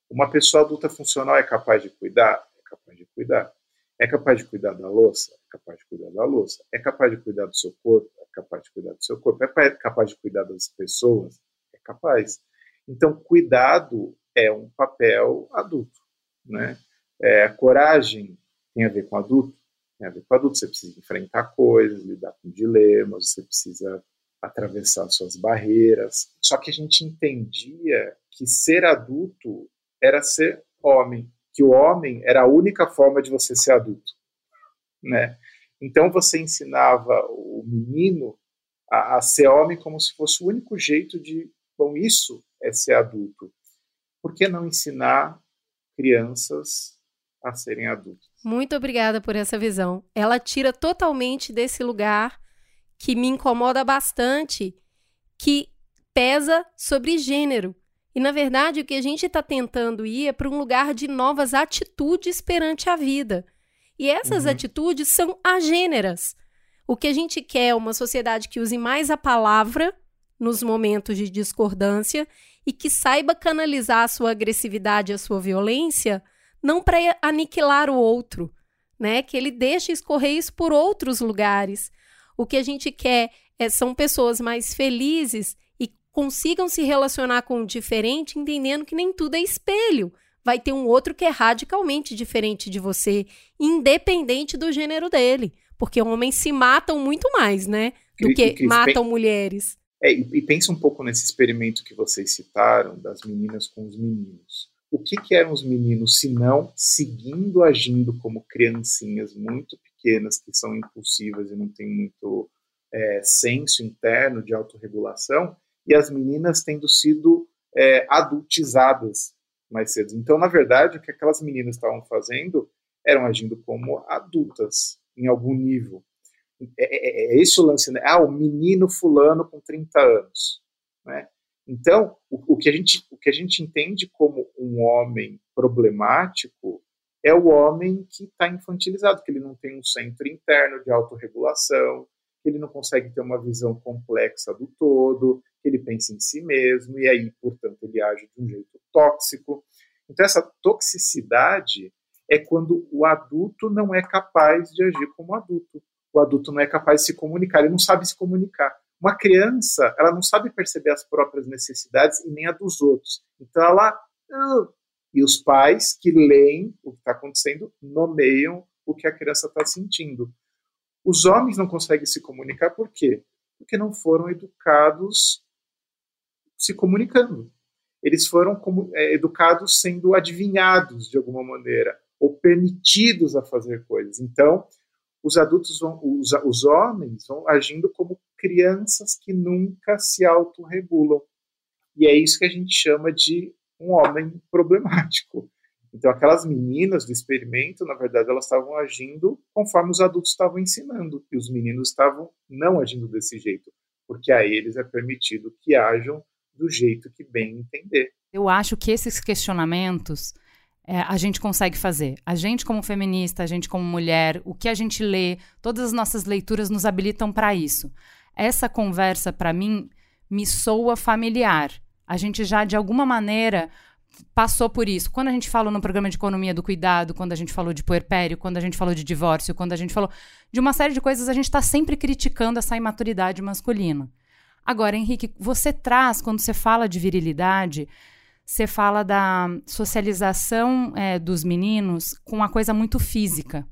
Uma pessoa adulta funcional é capaz de cuidar? É capaz de cuidar. É capaz de cuidar da louça? É capaz de cuidar da louça. É capaz de cuidar do seu corpo? É capaz de cuidar do seu corpo. É capaz de cuidar das pessoas? É capaz. Então, cuidado é um papel adulto, né? É, coragem tem a ver com adulto, tem a ver com adulto. Você precisa enfrentar coisas, lidar com dilemas, você precisa atravessar suas barreiras. Só que a gente entendia que ser adulto era ser homem, que o homem era a única forma de você ser adulto, né? Então você ensinava o menino a, a, ser homem como se fosse o único jeito de, bom, isso é ser adulto. Por que não ensinar crianças a serem adultos? Muito obrigada por essa visão. Ela tira totalmente desse lugar que me incomoda bastante, que pesa sobre gênero E na verdade, o que a gente está tentando ir é para um lugar de novas atitudes perante a vida. E essas uhum. atitudes são agêneras. O que a gente quer é uma sociedade que use mais a palavra nos momentos de discordância e que saiba canalizar a sua agressividade, a sua violência, não para aniquilar o outro, né? Que ele deixe escorrer isso por outros lugares. O que a gente quer é, são pessoas mais felizes e consigam se relacionar com o diferente, entendendo que nem tudo é espelho. Vai ter um outro que é radicalmente diferente de você, independente do gênero dele. Porque homens se matam muito mais, né? Do que matam mulheres. É, e, e pensa um pouco nesse experimento que vocês citaram das meninas com os meninos. O que, que eram os meninos, se não seguindo agindo como criancinhas muito pequenas, que são impulsivas e não têm muito é, senso interno de autorregulação, e as meninas tendo sido é, adultizadas mais cedo. Então, na verdade, o que aquelas meninas estavam fazendo eram agindo como adultas, em algum nível. É, é, é esse o lance, né? Ah, o menino fulano com 30 anos, né? Então, o, o, que a gente, o que a gente entende como um homem problemático é o homem que está infantilizado, que ele não tem um centro interno de autorregulação, ele não consegue ter uma visão complexa do todo, ele pensa em si mesmo, e aí, portanto, ele age de um jeito tóxico. Então, essa toxicidade é quando o adulto não é capaz de agir como adulto o adulto não é capaz de se comunicar, ele não sabe se comunicar. Uma criança, ela não sabe perceber as próprias necessidades e nem a dos outros. Então ela. Ah", e os pais que leem o que está acontecendo nomeiam o que a criança está sentindo. Os homens não conseguem se comunicar por quê? Porque não foram educados se comunicando. Eles foram é, educados sendo adivinhados de alguma maneira, ou permitidos a fazer coisas. Então, os adultos vão, os, os homens vão agindo como crianças que nunca se autorregulam. E é isso que a gente chama de um homem problemático. Então, aquelas meninas do experimento, na verdade, elas estavam agindo conforme os adultos estavam ensinando, e os meninos estavam não agindo desse jeito, porque a eles é permitido que ajam do jeito que bem entender. Eu acho que esses questionamentos é, a gente consegue fazer. A gente, como feminista, a gente, como mulher, o que a gente lê, todas as nossas leituras nos habilitam para isso. Essa conversa, para mim, me soa familiar. A gente já, de alguma maneira, passou por isso. Quando a gente falou no programa de economia do cuidado, quando a gente falou de puerpério, quando a gente falou de divórcio, quando a gente falou de uma série de coisas, a gente está sempre criticando essa imaturidade masculina. Agora, Henrique, você traz, quando você fala de virilidade, você fala da socialização é, dos meninos com uma coisa muito física,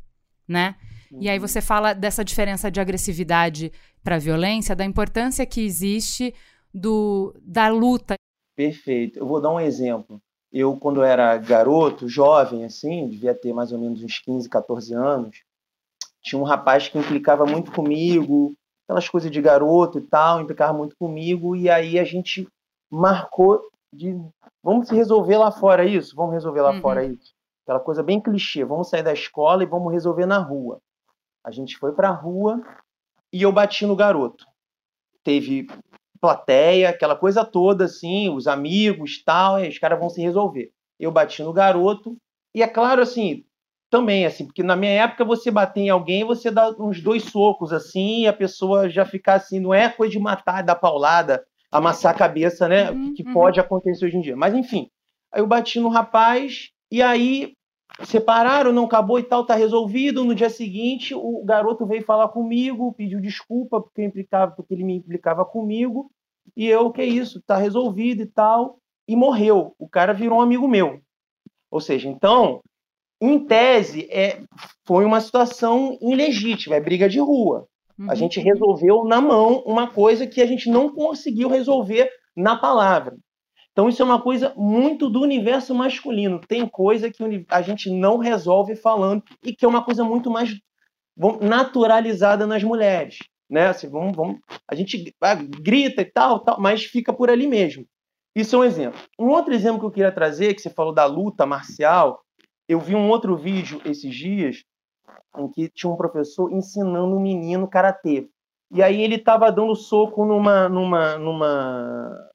né? Uhum. E aí você fala dessa diferença de agressividade para violência, da importância que existe do, da luta. Perfeito. Eu vou dar um exemplo. Eu, quando era garoto, jovem, assim, devia ter mais ou menos uns 15, 14 anos, tinha um rapaz que implicava muito comigo, aquelas coisas de garoto e tal, implicava muito comigo, e aí a gente marcou de vamos resolver lá fora isso, vamos resolver lá uhum. fora isso. Aquela coisa bem clichê, vamos sair da escola e vamos resolver na rua. A gente foi para a rua e eu bati no garoto. Teve plateia, aquela coisa toda assim, os amigos, tal, e os caras vão se resolver. Eu bati no garoto e é claro assim, também assim, porque na minha época você bater em alguém, você dá uns dois socos assim, e a pessoa já fica assim, não é coisa de matar, dar paulada, amassar a cabeça, né? Uhum, que, uhum. pode acontecer hoje em dia. Mas enfim, aí eu bati no rapaz e aí separaram, não acabou e tal, tá resolvido. No dia seguinte, o garoto veio falar comigo, pediu desculpa porque implicava, porque ele me implicava comigo. E eu, que isso, tá resolvido e tal. E morreu. O cara virou um amigo meu. Ou seja, então, em tese, é, foi uma situação ilegítima, é briga de rua. Uhum. A gente resolveu na mão uma coisa que a gente não conseguiu resolver na palavra. Então, isso é uma coisa muito do universo masculino. Tem coisa que a gente não resolve falando e que é uma coisa muito mais naturalizada nas mulheres. Né? Assim, vamos, vamos, a gente ah, grita e tal, tal, mas fica por ali mesmo. Isso é um exemplo. Um outro exemplo que eu queria trazer, que você falou da luta marcial, eu vi um outro vídeo esses dias em que tinha um professor ensinando um menino karatê. E aí ele estava dando soco numa, numa, numa,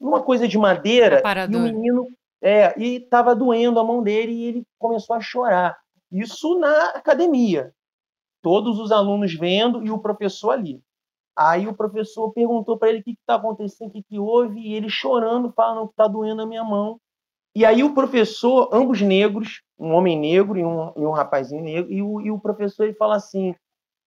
numa coisa de madeira e o menino é, e estava doendo a mão dele e ele começou a chorar. Isso na academia. Todos os alunos vendo e o professor ali. Aí o professor perguntou para ele o que está acontecendo, o que, que houve, e ele chorando, falando que está doendo a minha mão. E aí o professor, ambos negros, um homem negro e um, e um rapazinho negro, e o, e o professor ele fala assim,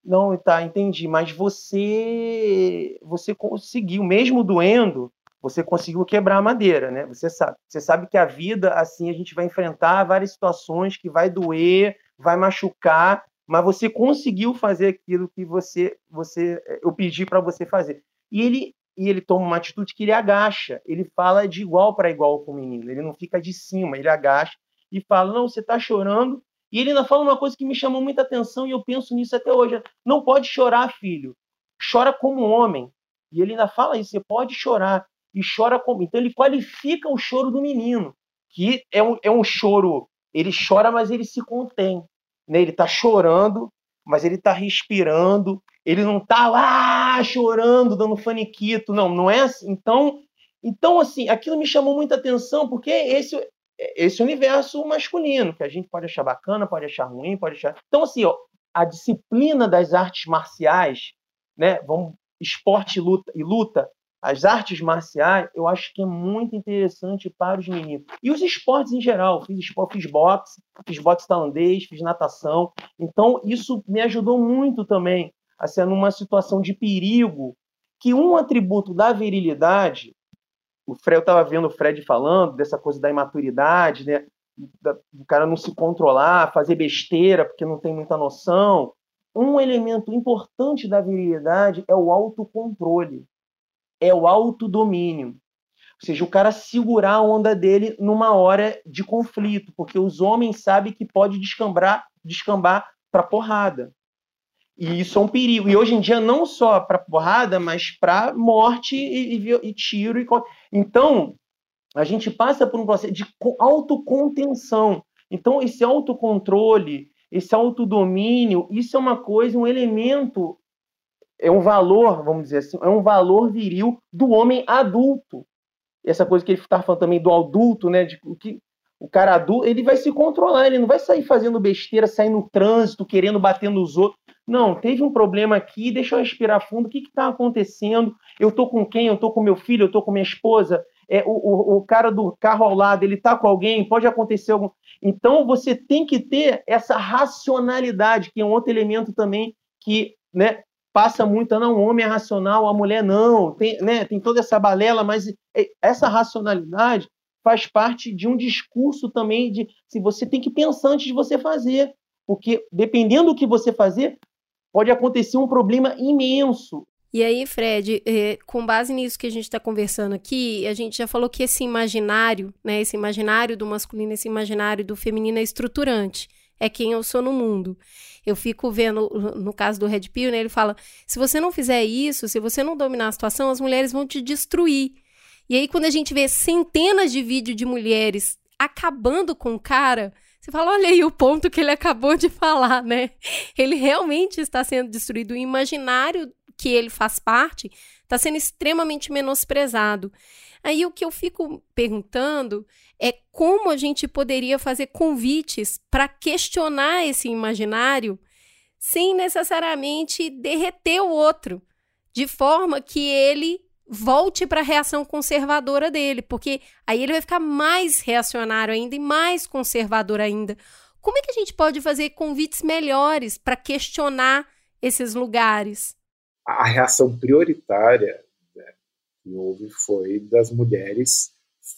não, tá, entendi, mas você você conseguiu, mesmo doendo, você conseguiu quebrar a madeira, né? Você sabe. Você sabe que a vida, assim, a gente vai enfrentar várias situações que vai doer, vai machucar, mas você conseguiu fazer aquilo que você, você eu pedi para você fazer. E ele, e ele toma uma atitude que ele agacha, ele fala de igual para igual com o menino, ele não fica de cima, ele agacha e fala: Não, você está chorando. E ele ainda fala uma coisa que me chamou muita atenção e eu penso nisso até hoje: Não pode chorar, filho. Chora como homem. E ele ainda fala isso: você pode chorar e chora como. Então ele qualifica o choro do menino, que é um, é um choro. Ele chora, mas ele se contém. Né? Ele está chorando, mas ele está respirando. Ele não está lá chorando, dando faniquito. Não, não é assim. Então, então, assim, aquilo me chamou muita atenção, porque esse, esse universo masculino, que a gente pode achar bacana, pode achar ruim, pode achar. Então, assim, ó, a disciplina das artes marciais, né? Vamos, esporte e luta, e luta as artes marciais, eu acho que é muito interessante para os meninos. E os esportes em geral. Fiz, esporte, fiz boxe, fiz boxe tailandês, fiz natação. Então, isso me ajudou muito também a ser numa situação de perigo, que um atributo da virilidade, o Fred, eu estava vendo o Fred falando dessa coisa da imaturidade, né? do cara não se controlar, fazer besteira porque não tem muita noção. Um elemento importante da virilidade é o autocontrole é o autodomínio. Ou seja, o cara segurar a onda dele numa hora de conflito, porque os homens sabem que pode descambar, descambar para porrada. E isso é um perigo. E hoje em dia, não só para porrada, mas para morte e, e, e tiro. E... Então, a gente passa por um processo de autocontenção. Então, esse autocontrole, esse autodomínio, isso é uma coisa, um elemento é um valor, vamos dizer assim, é um valor viril do homem adulto. Essa coisa que ele está falando também do adulto, né? De que o cara adulto, ele vai se controlar, ele não vai sair fazendo besteira, sair no trânsito, querendo bater nos outros. Não, teve um problema aqui, deixa eu respirar fundo, o que está acontecendo? Eu tô com quem? Eu tô com meu filho, eu tô com minha esposa, é, o, o, o cara do carro ao lado, ele tá com alguém, pode acontecer algum. Então você tem que ter essa racionalidade, que é um outro elemento também que né, passa muito, não, o homem é racional, a mulher não, tem, né, tem toda essa balela, mas essa racionalidade faz parte de um discurso também de se você tem que pensar antes de você fazer, porque dependendo do que você fazer, pode acontecer um problema imenso. E aí, Fred, é, com base nisso que a gente está conversando aqui, a gente já falou que esse imaginário, né, esse imaginário do masculino, esse imaginário do feminino é estruturante, é quem eu sou no mundo. Eu fico vendo, no caso do Red Pill, né, ele fala: se você não fizer isso, se você não dominar a situação, as mulheres vão te destruir. E aí, quando a gente vê centenas de vídeos de mulheres acabando com o cara, você fala: olha aí o ponto que ele acabou de falar, né? Ele realmente está sendo destruído. O imaginário que ele faz parte está sendo extremamente menosprezado. Aí o que eu fico perguntando é como a gente poderia fazer convites para questionar esse imaginário sem necessariamente derreter o outro, de forma que ele volte para a reação conservadora dele, porque aí ele vai ficar mais reacionário ainda e mais conservador ainda. Como é que a gente pode fazer convites melhores para questionar esses lugares? A reação prioritária né, que houve foi das mulheres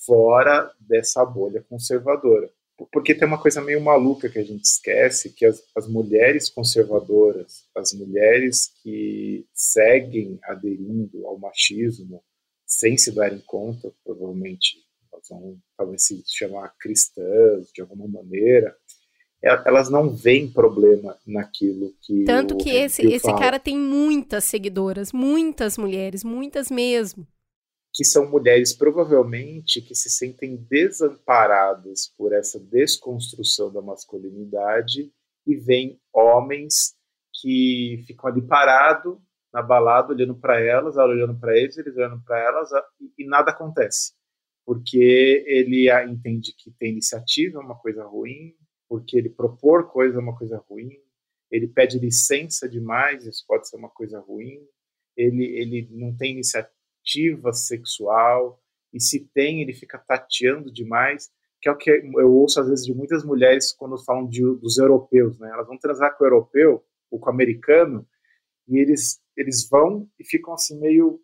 fora dessa bolha conservadora. Porque tem uma coisa meio maluca que a gente esquece, que as, as mulheres conservadoras, as mulheres que seguem aderindo ao machismo sem se darem conta, provavelmente elas vão talvez se chamar cristãs de alguma maneira, elas não veem problema naquilo que. Tanto que esse, esse cara tem muitas seguidoras, muitas mulheres, muitas mesmo que são mulheres provavelmente que se sentem desamparadas por essa desconstrução da masculinidade e veem homens que ficam ali parados na balada olhando para elas, ela olhando para eles, eles olhando para elas e, e, nada acontece. Porque ele entende que ter iniciativa é uma coisa ruim, porque ele propor coisa é uma coisa ruim, ele pede licença demais, isso pode ser uma coisa ruim, ele, ele não tem iniciativa sexual, e se tem, ele fica tateando demais, que é o que eu ouço às vezes de muitas mulheres quando falam de, dos europeus, né? Elas vão transar com o europeu ou com o americano, e eles, eles vão e ficam assim meio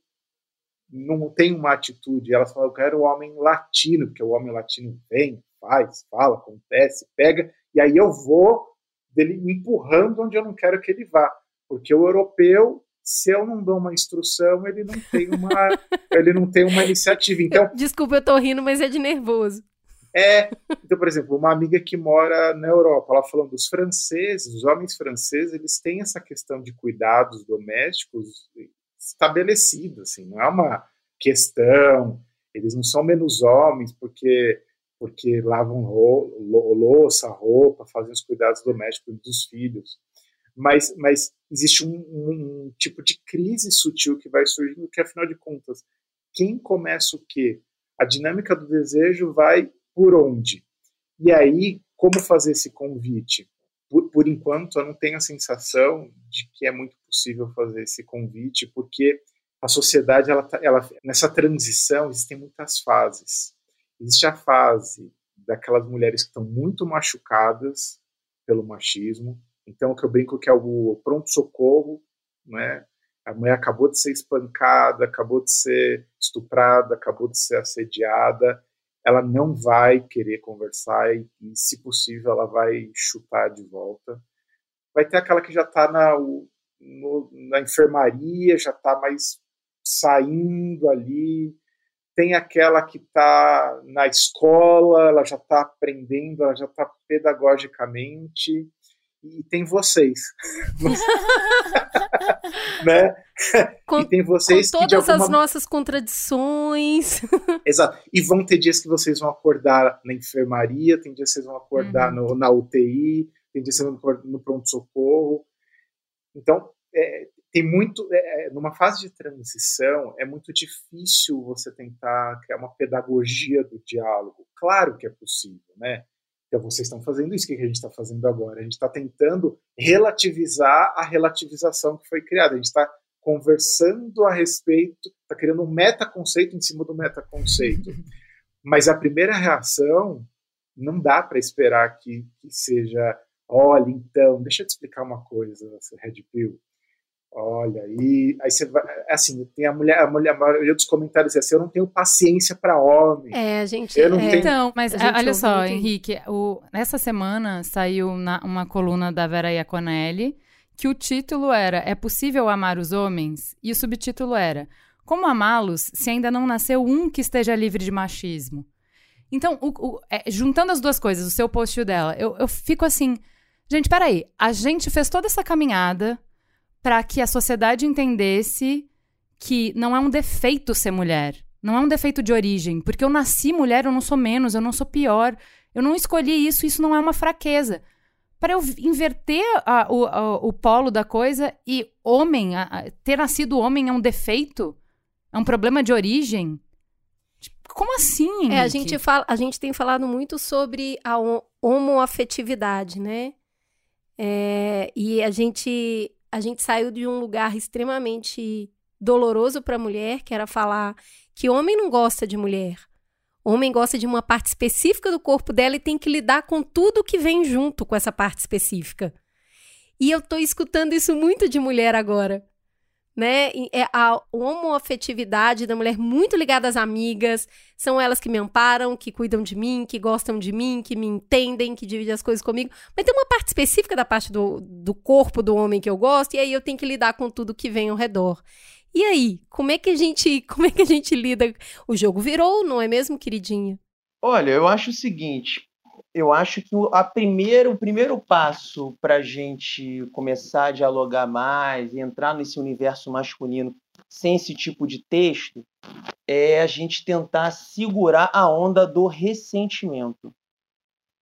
não tem uma atitude. Elas falam, eu quero o homem latino, porque o homem latino vem, faz, fala, acontece, pega, e aí eu vou dele empurrando onde eu não quero que ele vá. Porque o europeu, se eu não dou uma instrução, ele não tem uma, ele não tem uma iniciativa. Então, Desculpa, eu tô rindo, mas é de nervoso. É, então, por exemplo, uma amiga que mora na Europa, ela falando dos franceses, os homens franceses, eles têm essa questão de cuidados domésticos estabelecida, assim, não é uma questão, eles não são menos homens porque porque lavam louça, roupa, fazem os cuidados domésticos dos filhos. Mas, mas existe um, um, tipo de crise sutil que vai surgindo, que afinal de contas, quem começa o quê? A dinâmica do desejo vai por onde? E aí, como fazer esse convite? Por, por enquanto, eu não tenho a sensação de que é muito possível fazer esse convite, porque a sociedade, ela, tá, ela nessa transição, existem muitas fases. Existe a fase daquelas mulheres que estão muito machucadas pelo machismo. Então, o que eu brinco que é o pronto-socorro, né? A mulher acabou de ser espancada, acabou de ser estuprada, acabou de ser assediada. Ela não vai querer conversar e, e se possível, ela vai chutar de volta. Vai ter aquela que já está na, na enfermaria, já está mais saindo ali, tem aquela que está na escola, ela já está aprendendo, ela já está pedagogicamente, e tem vocês. né? Com, e tem vocês com todas alguma... as nossas contradições. Exato. E vão ter dias que vocês vão acordar na enfermaria, tem dias que vocês vão acordar uhum. no, na UTI, tem dias que vocês vão acordar no pronto-socorro. Então, é, tem muito é, é, numa fase de transição é muito difícil você tentar criar uma pedagogia do diálogo. Claro que é possível né? Então vocês estão fazendo isso que a gente está fazendo agora? A gente está tentando relativizar a relativização que foi criada. A gente está conversando a respeito está criando um metaconceito em cima do metaconceito. Mas a primeira reação não dá para esperar que, que seja olha então deixa eu te explicar uma coisa Red Pill Olha, e aí você vai. Assim, tem a mulher, a mulher, a maioria dos comentários é assim: eu não tenho paciência para homem. É, a gente. Eu não é. tenho... Então, mas olha só, Henrique, o, nessa semana saiu na, uma coluna da Vera Iaconelli que o título era É possível amar os homens? E o subtítulo era Como amá-los se ainda não nasceu um que esteja livre de machismo? Então, o, o, é, juntando as duas coisas, o seu post e o dela, eu, eu fico assim. Gente, peraí, a gente fez toda essa caminhada para que a sociedade entendesse que não é um defeito ser mulher. Não é um defeito de origem. Porque eu nasci mulher, eu não sou menos, eu não sou pior. Eu não escolhi isso, isso não é uma fraqueza. Para eu inverter a, o, a, o polo da coisa e homem, a, ter nascido homem é um defeito? É um problema de origem? Como assim? Henrique? É, a gente, fala, a gente tem falado muito sobre a homoafetividade, né? É, e a gente a gente saiu de um lugar extremamente doloroso para a mulher, que era falar que homem não gosta de mulher. Homem gosta de uma parte específica do corpo dela e tem que lidar com tudo que vem junto com essa parte específica. E eu tô escutando isso muito de mulher agora né? É a homoafetividade da mulher muito ligada às amigas, são elas que me amparam, que cuidam de mim, que gostam de mim, que me entendem, que dividem as coisas comigo. Mas tem uma parte específica da parte do, do corpo do homem que eu gosto, e aí eu tenho que lidar com tudo que vem ao redor. E aí, como é que a gente, como é que a gente lida? O jogo virou, não é mesmo, queridinha? Olha, eu acho o seguinte, eu acho que a o primeiro passo para a gente começar a dialogar mais e entrar nesse universo masculino sem esse tipo de texto é a gente tentar segurar a onda do ressentimento.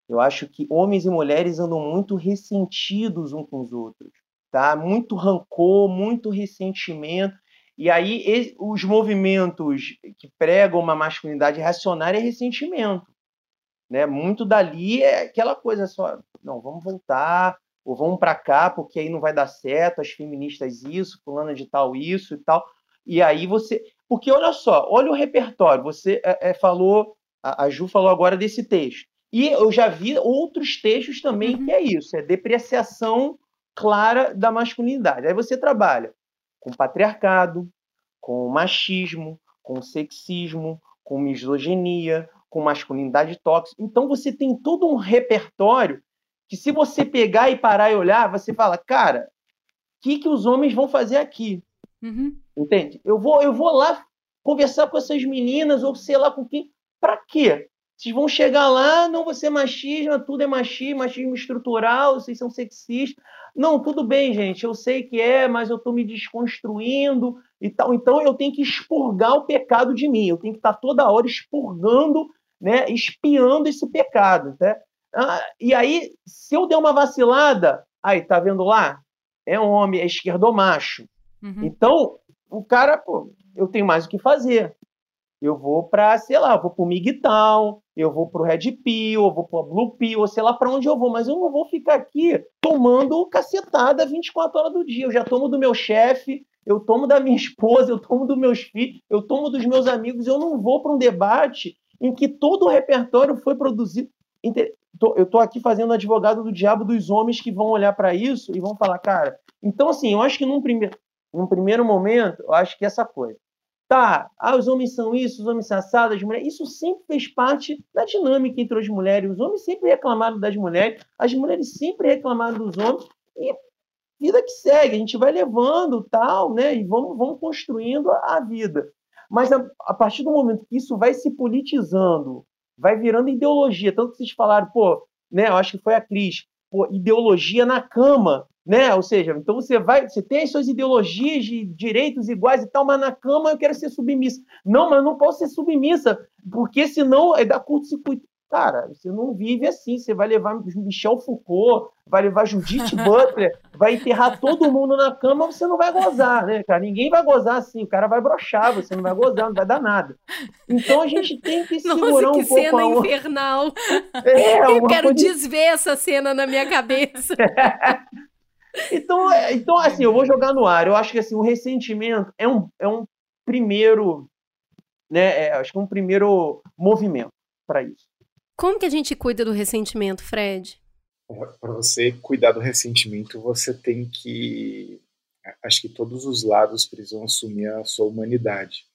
Eu acho que homens e mulheres andam muito ressentidos uns com os outros. tá? Muito rancor, muito ressentimento. E aí os movimentos que pregam uma masculinidade reacionária é ressentimento, né? Muito dali é aquela coisa só, não, vamos voltar, ou vamos para cá porque aí não vai dar certo, as feministas isso, fulana de tal isso e tal. E aí você, porque olha só, olha o repertório. Você é, é, falou, a, a Ju falou agora desse texto. E eu já vi outros textos também uhum. que é isso, é depreciação clara da masculinidade. Aí você trabalha com patriarcado, com machismo, com sexismo, com misoginia, com masculinidade tóxica. Então você tem todo um repertório que se você pegar e parar e olhar, você fala, cara, o que, que os homens vão fazer aqui? Uhum. Entende? Eu vou, eu vou lá conversar com essas meninas, ou sei lá com quem. Para quê? Vocês vão chegar lá, não você machismo, tudo é machismo, machismo estrutural, vocês são sexistas. Não, tudo bem, gente, eu sei que é, mas eu estou me desconstruindo e tal. Então eu tenho que expurgar o pecado de mim, eu tenho que estar toda hora expurgando, né, espiando esse pecado. Né? Ah, e aí, se eu der uma vacilada, aí, tá vendo lá? É homem, é esquerdomacho. Uhum. Então, o cara, pô, eu tenho mais o que fazer. Eu vou para, sei lá, eu vou para o MGTOW, eu vou para o Red Pill, eu vou para o Blue Pill, ou sei lá para onde eu vou, mas eu não vou ficar aqui tomando cacetada 24 horas do dia. Eu já tomo do meu chefe, eu tomo da minha esposa, eu tomo dos meus filhos, eu tomo dos meus amigos. Eu não vou para um debate em que todo o repertório foi produzido. Eu estou aqui fazendo advogado do diabo dos homens que vão olhar para isso e vão falar, cara. Então, assim, eu acho que num primeiro, num primeiro momento, eu acho que essa coisa Tá, ah, os homens são isso, os homens são assados, as mulheres. Isso sempre fez parte da dinâmica entre as mulheres. Os homens sempre reclamaram das mulheres, as mulheres sempre reclamaram dos homens. E vida que segue, a gente vai levando tal, né? E vamos, vamos construindo a, vida. Mas a, a, partir do momento que isso vai se politizando, vai virando ideologia, tanto que vocês falaram, pô, né? Eu acho que foi a Cris, pô, ideologia na cama né? Ou seja, então você vai, você tem as suas ideologias de direitos iguais e tal, mas na cama eu quero ser submissa. Não, mas eu não posso ser submissa, porque senão é da curto-circuito. Cara, você não vive assim. Você vai levar Michel Foucault, vai levar Judith Butler, vai enterrar todo mundo na cama, você não vai gozar, né, cara? Ninguém vai gozar assim. O cara vai brochar, você não vai gozar, não vai dar nada. Então a gente tem que segurar Nossa, que um pouco cena a... infernal. É, eu quero coisa... desver essa cena na minha cabeça. Então, é, então, assim, eu vou jogar no ar. Eu acho que assim, o ressentimento é um, é um primeiro, né? É, acho que é um primeiro movimento para isso. Como que a gente cuida do ressentimento, Fred? Para você cuidar do ressentimento, você tem que. Acho que todos os lados precisam assumir a sua humanidade.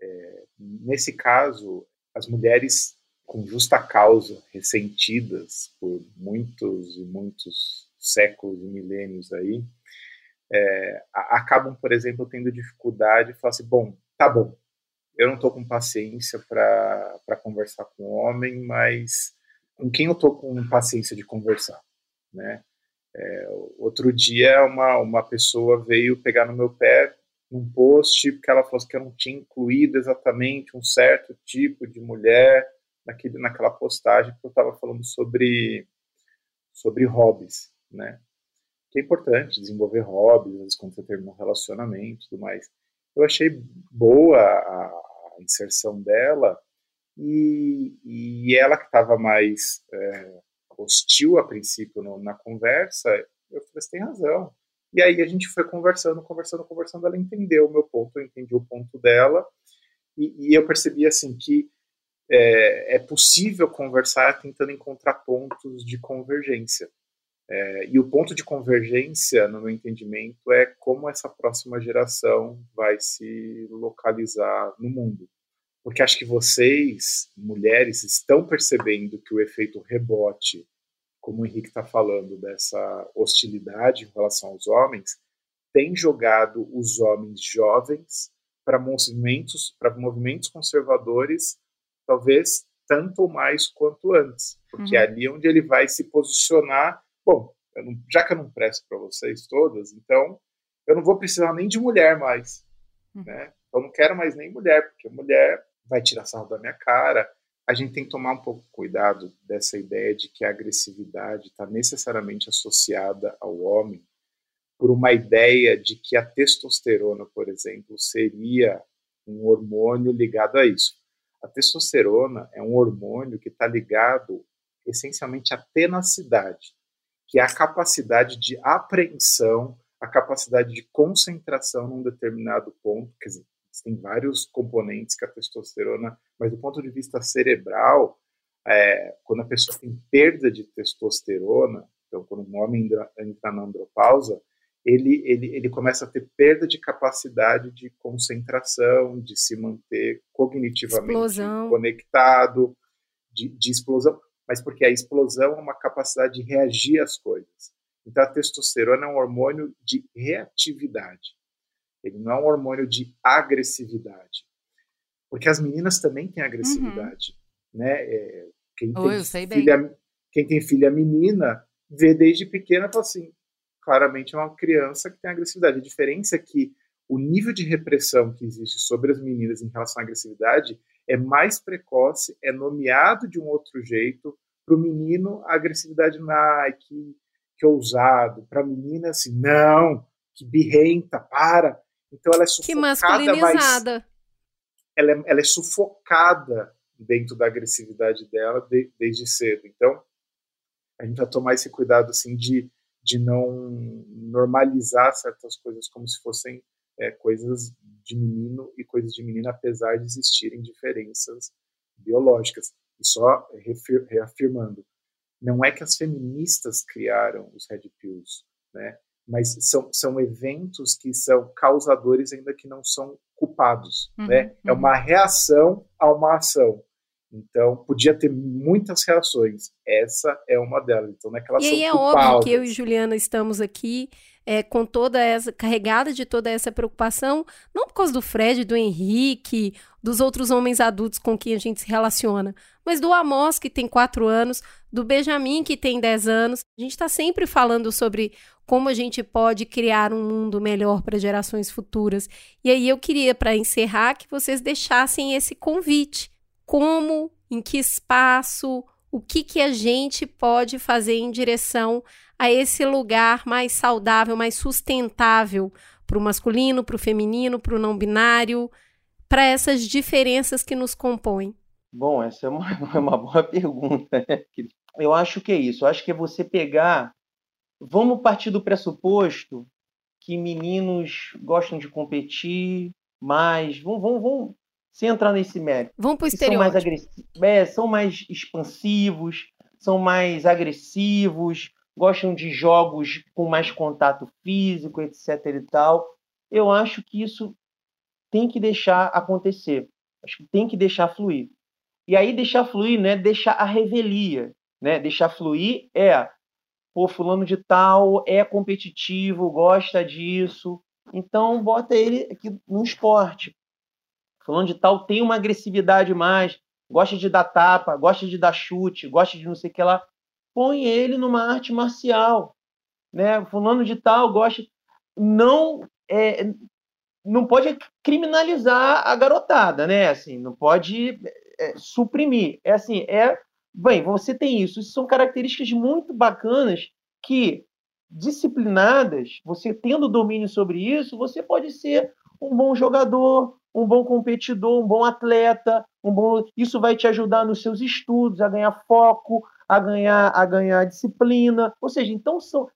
É, nesse caso, as mulheres com justa causa, ressentidas por muitos e muitos séculos e milênios aí, é, acabam, por exemplo, tendo dificuldade de falar assim, bom, tá bom, eu não estou com paciência para conversar com homem, mas com quem eu estou com paciência de conversar, né? É, outro dia uma, uma pessoa veio pegar no meu pé num post porque ela falou que eu não tinha incluído exatamente um certo tipo de mulher naquele, naquela postagem que eu estava falando sobre, sobre hobbies né? Que é importante desenvolver hobbies, às vezes quando você termina um relacionamento e tudo mais. Eu achei boa a, inserção dela e, e ela que estava mais é, hostil a princípio no, na conversa, eu falei, você tem razão. E aí a gente foi conversando, conversando, conversando, ela entendeu o meu ponto, eu entendi o ponto dela, e, e eu percebi assim que é, é, possível conversar tentando encontrar pontos de convergência. É, e o ponto de convergência, no meu entendimento, é como essa próxima geração vai se localizar no mundo. Porque acho que vocês, mulheres, estão percebendo que o efeito rebote, como o Henrique está falando, dessa hostilidade em relação aos homens, tem jogado os homens jovens para movimentos, para movimentos conservadores, talvez tanto mais quanto antes, porque uhum. é ali onde ele vai se posicionar bom, não, já que eu não presto para vocês todas, então eu não vou precisar nem de mulher mais, uhum. né? Eu não quero mais nem mulher, porque mulher vai tirar sarro da minha cara. A gente tem que tomar um pouco cuidado dessa ideia de que a agressividade está necessariamente associada ao homem, por uma ideia de que a testosterona, por exemplo, seria um hormônio ligado a isso. A testosterona é um hormônio que está ligado essencialmente à tenacidade, que é a capacidade de apreensão, a capacidade de concentração num determinado ponto. Quer dizer, tem vários componentes que a testosterona, mas do ponto de vista cerebral, é, quando a pessoa tem perda de testosterona, então quando um homem entra na andropausa, ele, ele, ele começa a ter perda de capacidade de concentração, de se manter cognitivamente explosão. conectado, de, de explosão, mas porque a explosão é uma capacidade de reagir às coisas. Então a testosterona é um hormônio de reatividade. Ele não é um hormônio de agressividade. Porque as meninas também têm agressividade. Uhum. Né? É, quem, oh, tem filha, quem tem filha menina vê desde pequena e fala assim: claramente é uma criança que tem agressividade. A diferença é que o nível de repressão que existe sobre as meninas em relação à agressividade é mais precoce, é nomeado de um outro jeito. Para o menino, a agressividade ai, que, que ousado. Para a menina, assim, não, que birrenta, para. Então ela é sufocada. Que masculinizada. Mas ela é, ela é sufocada dentro da agressividade dela de, desde cedo. Então, a gente vai tomar esse cuidado assim de, de não normalizar certas coisas como se fossem é, coisas de menino e coisas de menina, apesar de existirem diferenças biológicas. E só reafirmando, não é que as feministas criaram os red pills, né? mas são, são eventos que são causadores ainda que não são culpados. Uhum, né? É uhum. uma reação a uma ação. Então, podia ter muitas reações. Essa é uma delas. Então, não é que elas e são aí é culpadas. óbvio que eu e Juliana estamos aqui é, com toda essa, carregada de toda essa preocupação, não por causa do Fred, do Henrique, dos outros homens adultos com quem a gente se relaciona, mas do Amos, que tem quatro anos, do Benjamin, que tem dez anos. A gente está sempre falando sobre como a gente pode criar um mundo melhor para gerações futuras. E aí eu queria, para encerrar, que vocês deixassem esse convite como, em que espaço, o que, que a gente pode fazer em direção a esse lugar mais saudável, mais sustentável para o masculino, para o feminino, para o não binário, para essas diferenças que nos compõem? Bom, essa é uma, é uma boa pergunta. Né? Eu acho que é isso. Eu acho que é você pegar. Vamos partir do pressuposto que meninos gostam de competir mais. Vamos, vamos, vamos sem entrar nesse mérito. Vão para o São mais, é, são mais expansivos, são mais agressivos, gostam de jogos com mais contato físico, etc. e tal. Eu acho que isso tem que deixar acontecer. Acho que tem que deixar fluir. E aí deixar fluir não é deixar a revelia, né? Deixar fluir é, pô, fulano de tal é competitivo, gosta disso, então bota ele aqui no esporte. Fulano de tal tem uma agressividade mais, gosta de dar tapa, gosta de dar chute, gosta de não sei o que lá. Põe ele numa arte marcial. Né? Fulano de tal gosta. Não é, não pode criminalizar a garotada, né? Assim, não pode é, suprimir. É assim, é. Bem, você tem isso. Isso são características muito bacanas que, disciplinadas, você tendo domínio sobre isso, você pode ser um bom jogador, um bom competidor, um bom atleta, um bom. Isso vai te ajudar nos seus estudos, a ganhar foco, a ganhar, a ganhar disciplina. Ou seja, então são.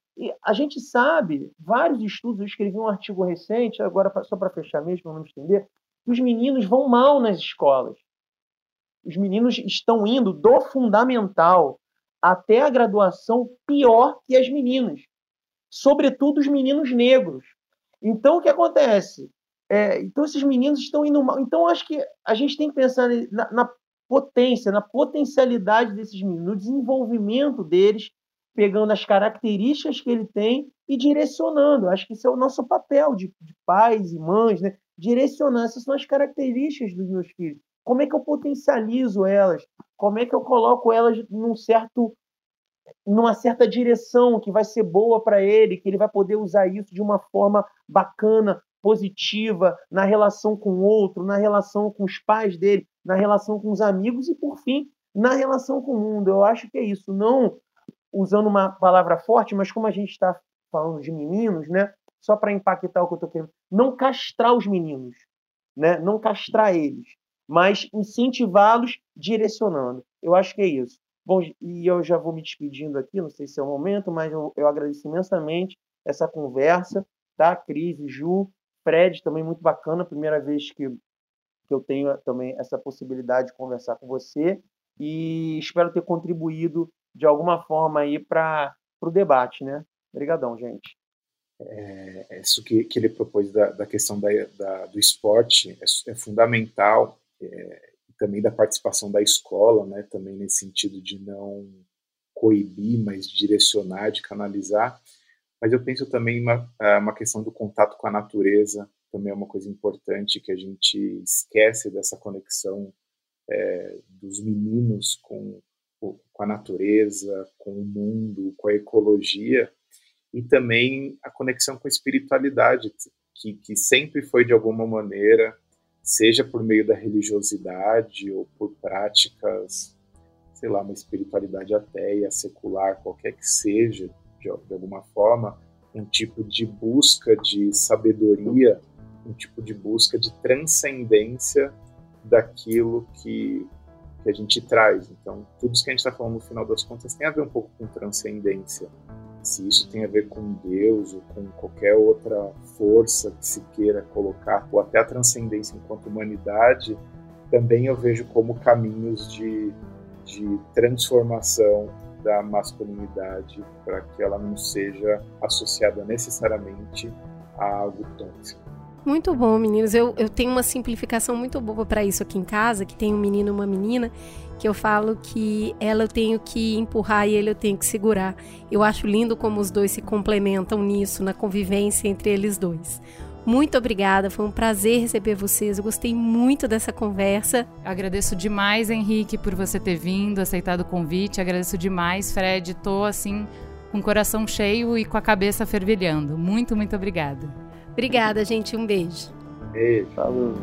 A gente sabe, vários estudos, eu escrevi um artigo recente, agora só para fechar mesmo, para não me estender, que os meninos vão mal nas escolas. Os meninos estão indo do fundamental até a graduação pior que as meninas, sobretudo os meninos negros. Então, o que acontece? É, então, esses meninos estão indo mal. Então, acho que a gente tem que pensar na, na potência, na potencialidade desses meninos, no desenvolvimento deles, pegando as características que ele tem e direcionando. Acho que esse é o nosso papel de, de pais e mães, né? direcionar. Essas são as características dos meus filhos. Como é que eu potencializo elas? Como é que eu coloco elas num certo numa certa direção que vai ser boa para ele, que ele vai poder usar isso de uma forma bacana, positiva na relação com o outro, na relação com os pais dele, na relação com os amigos e, por fim, na relação com o mundo. Eu acho que é isso. Não usando uma palavra forte, mas como a gente está falando de meninos, né? Só para impactar o que eu estou querendo. Não castrar os meninos, né? Não castrar eles, mas incentivá-los direcionando. Eu acho que é isso. Bom, e eu já vou me despedindo aqui, não sei se é o momento, mas eu, eu agradeço imensamente essa conversa, tá? Cris, Ju, Fred, também muito bacana, primeira vez que, que eu tenho também essa possibilidade de conversar com você e espero ter contribuído de alguma forma aí para o debate, né? Obrigadão, gente. É, isso que, que ele propôs da, da questão da, da, do esporte é, é fundamental, é, também da participação da escola, né, também nesse sentido de não coibir, mas direcionar, de canalizar. Mas eu penso também uma, é, uma questão do contato com a natureza, também é uma coisa importante que a gente esquece dessa conexão é, dos meninos com, com a natureza, com o mundo, com a ecologia, e também a conexão com a espiritualidade, que, que sempre foi de alguma maneira, seja por meio da religiosidade ou por práticas, sei lá, uma espiritualidade ateia, secular, qualquer que seja, de, de alguma forma, um tipo de busca de sabedoria, um tipo de busca de transcendência daquilo que, que a gente traz. Então, tudo isso que a gente está falando no final das contas tem a ver um pouco com transcendência. Se isso tem a ver com Deus ou com qualquer outra força que se queira colocar, ou até a transcendência enquanto humanidade, também eu vejo como caminhos de, de transformação da masculinidade para que ela não seja associada necessariamente a algo tóxico. Muito bom, meninos. Eu, eu tenho uma simplificação muito boa para isso aqui em casa, que tem um menino e uma menina, que eu falo que ela eu tenho que empurrar e ele eu tenho que segurar. Eu acho lindo como os dois se complementam nisso, na convivência entre eles dois. Muito obrigada, foi um prazer receber vocês. Eu gostei muito dessa conversa. Agradeço demais, Henrique, por você ter vindo, aceitado o convite. Agradeço demais, Fred. Tô assim com o coração cheio e com a cabeça fervilhando. Muito, muito obrigada. Obrigada, gente. Um beijo. Beijo. Falou.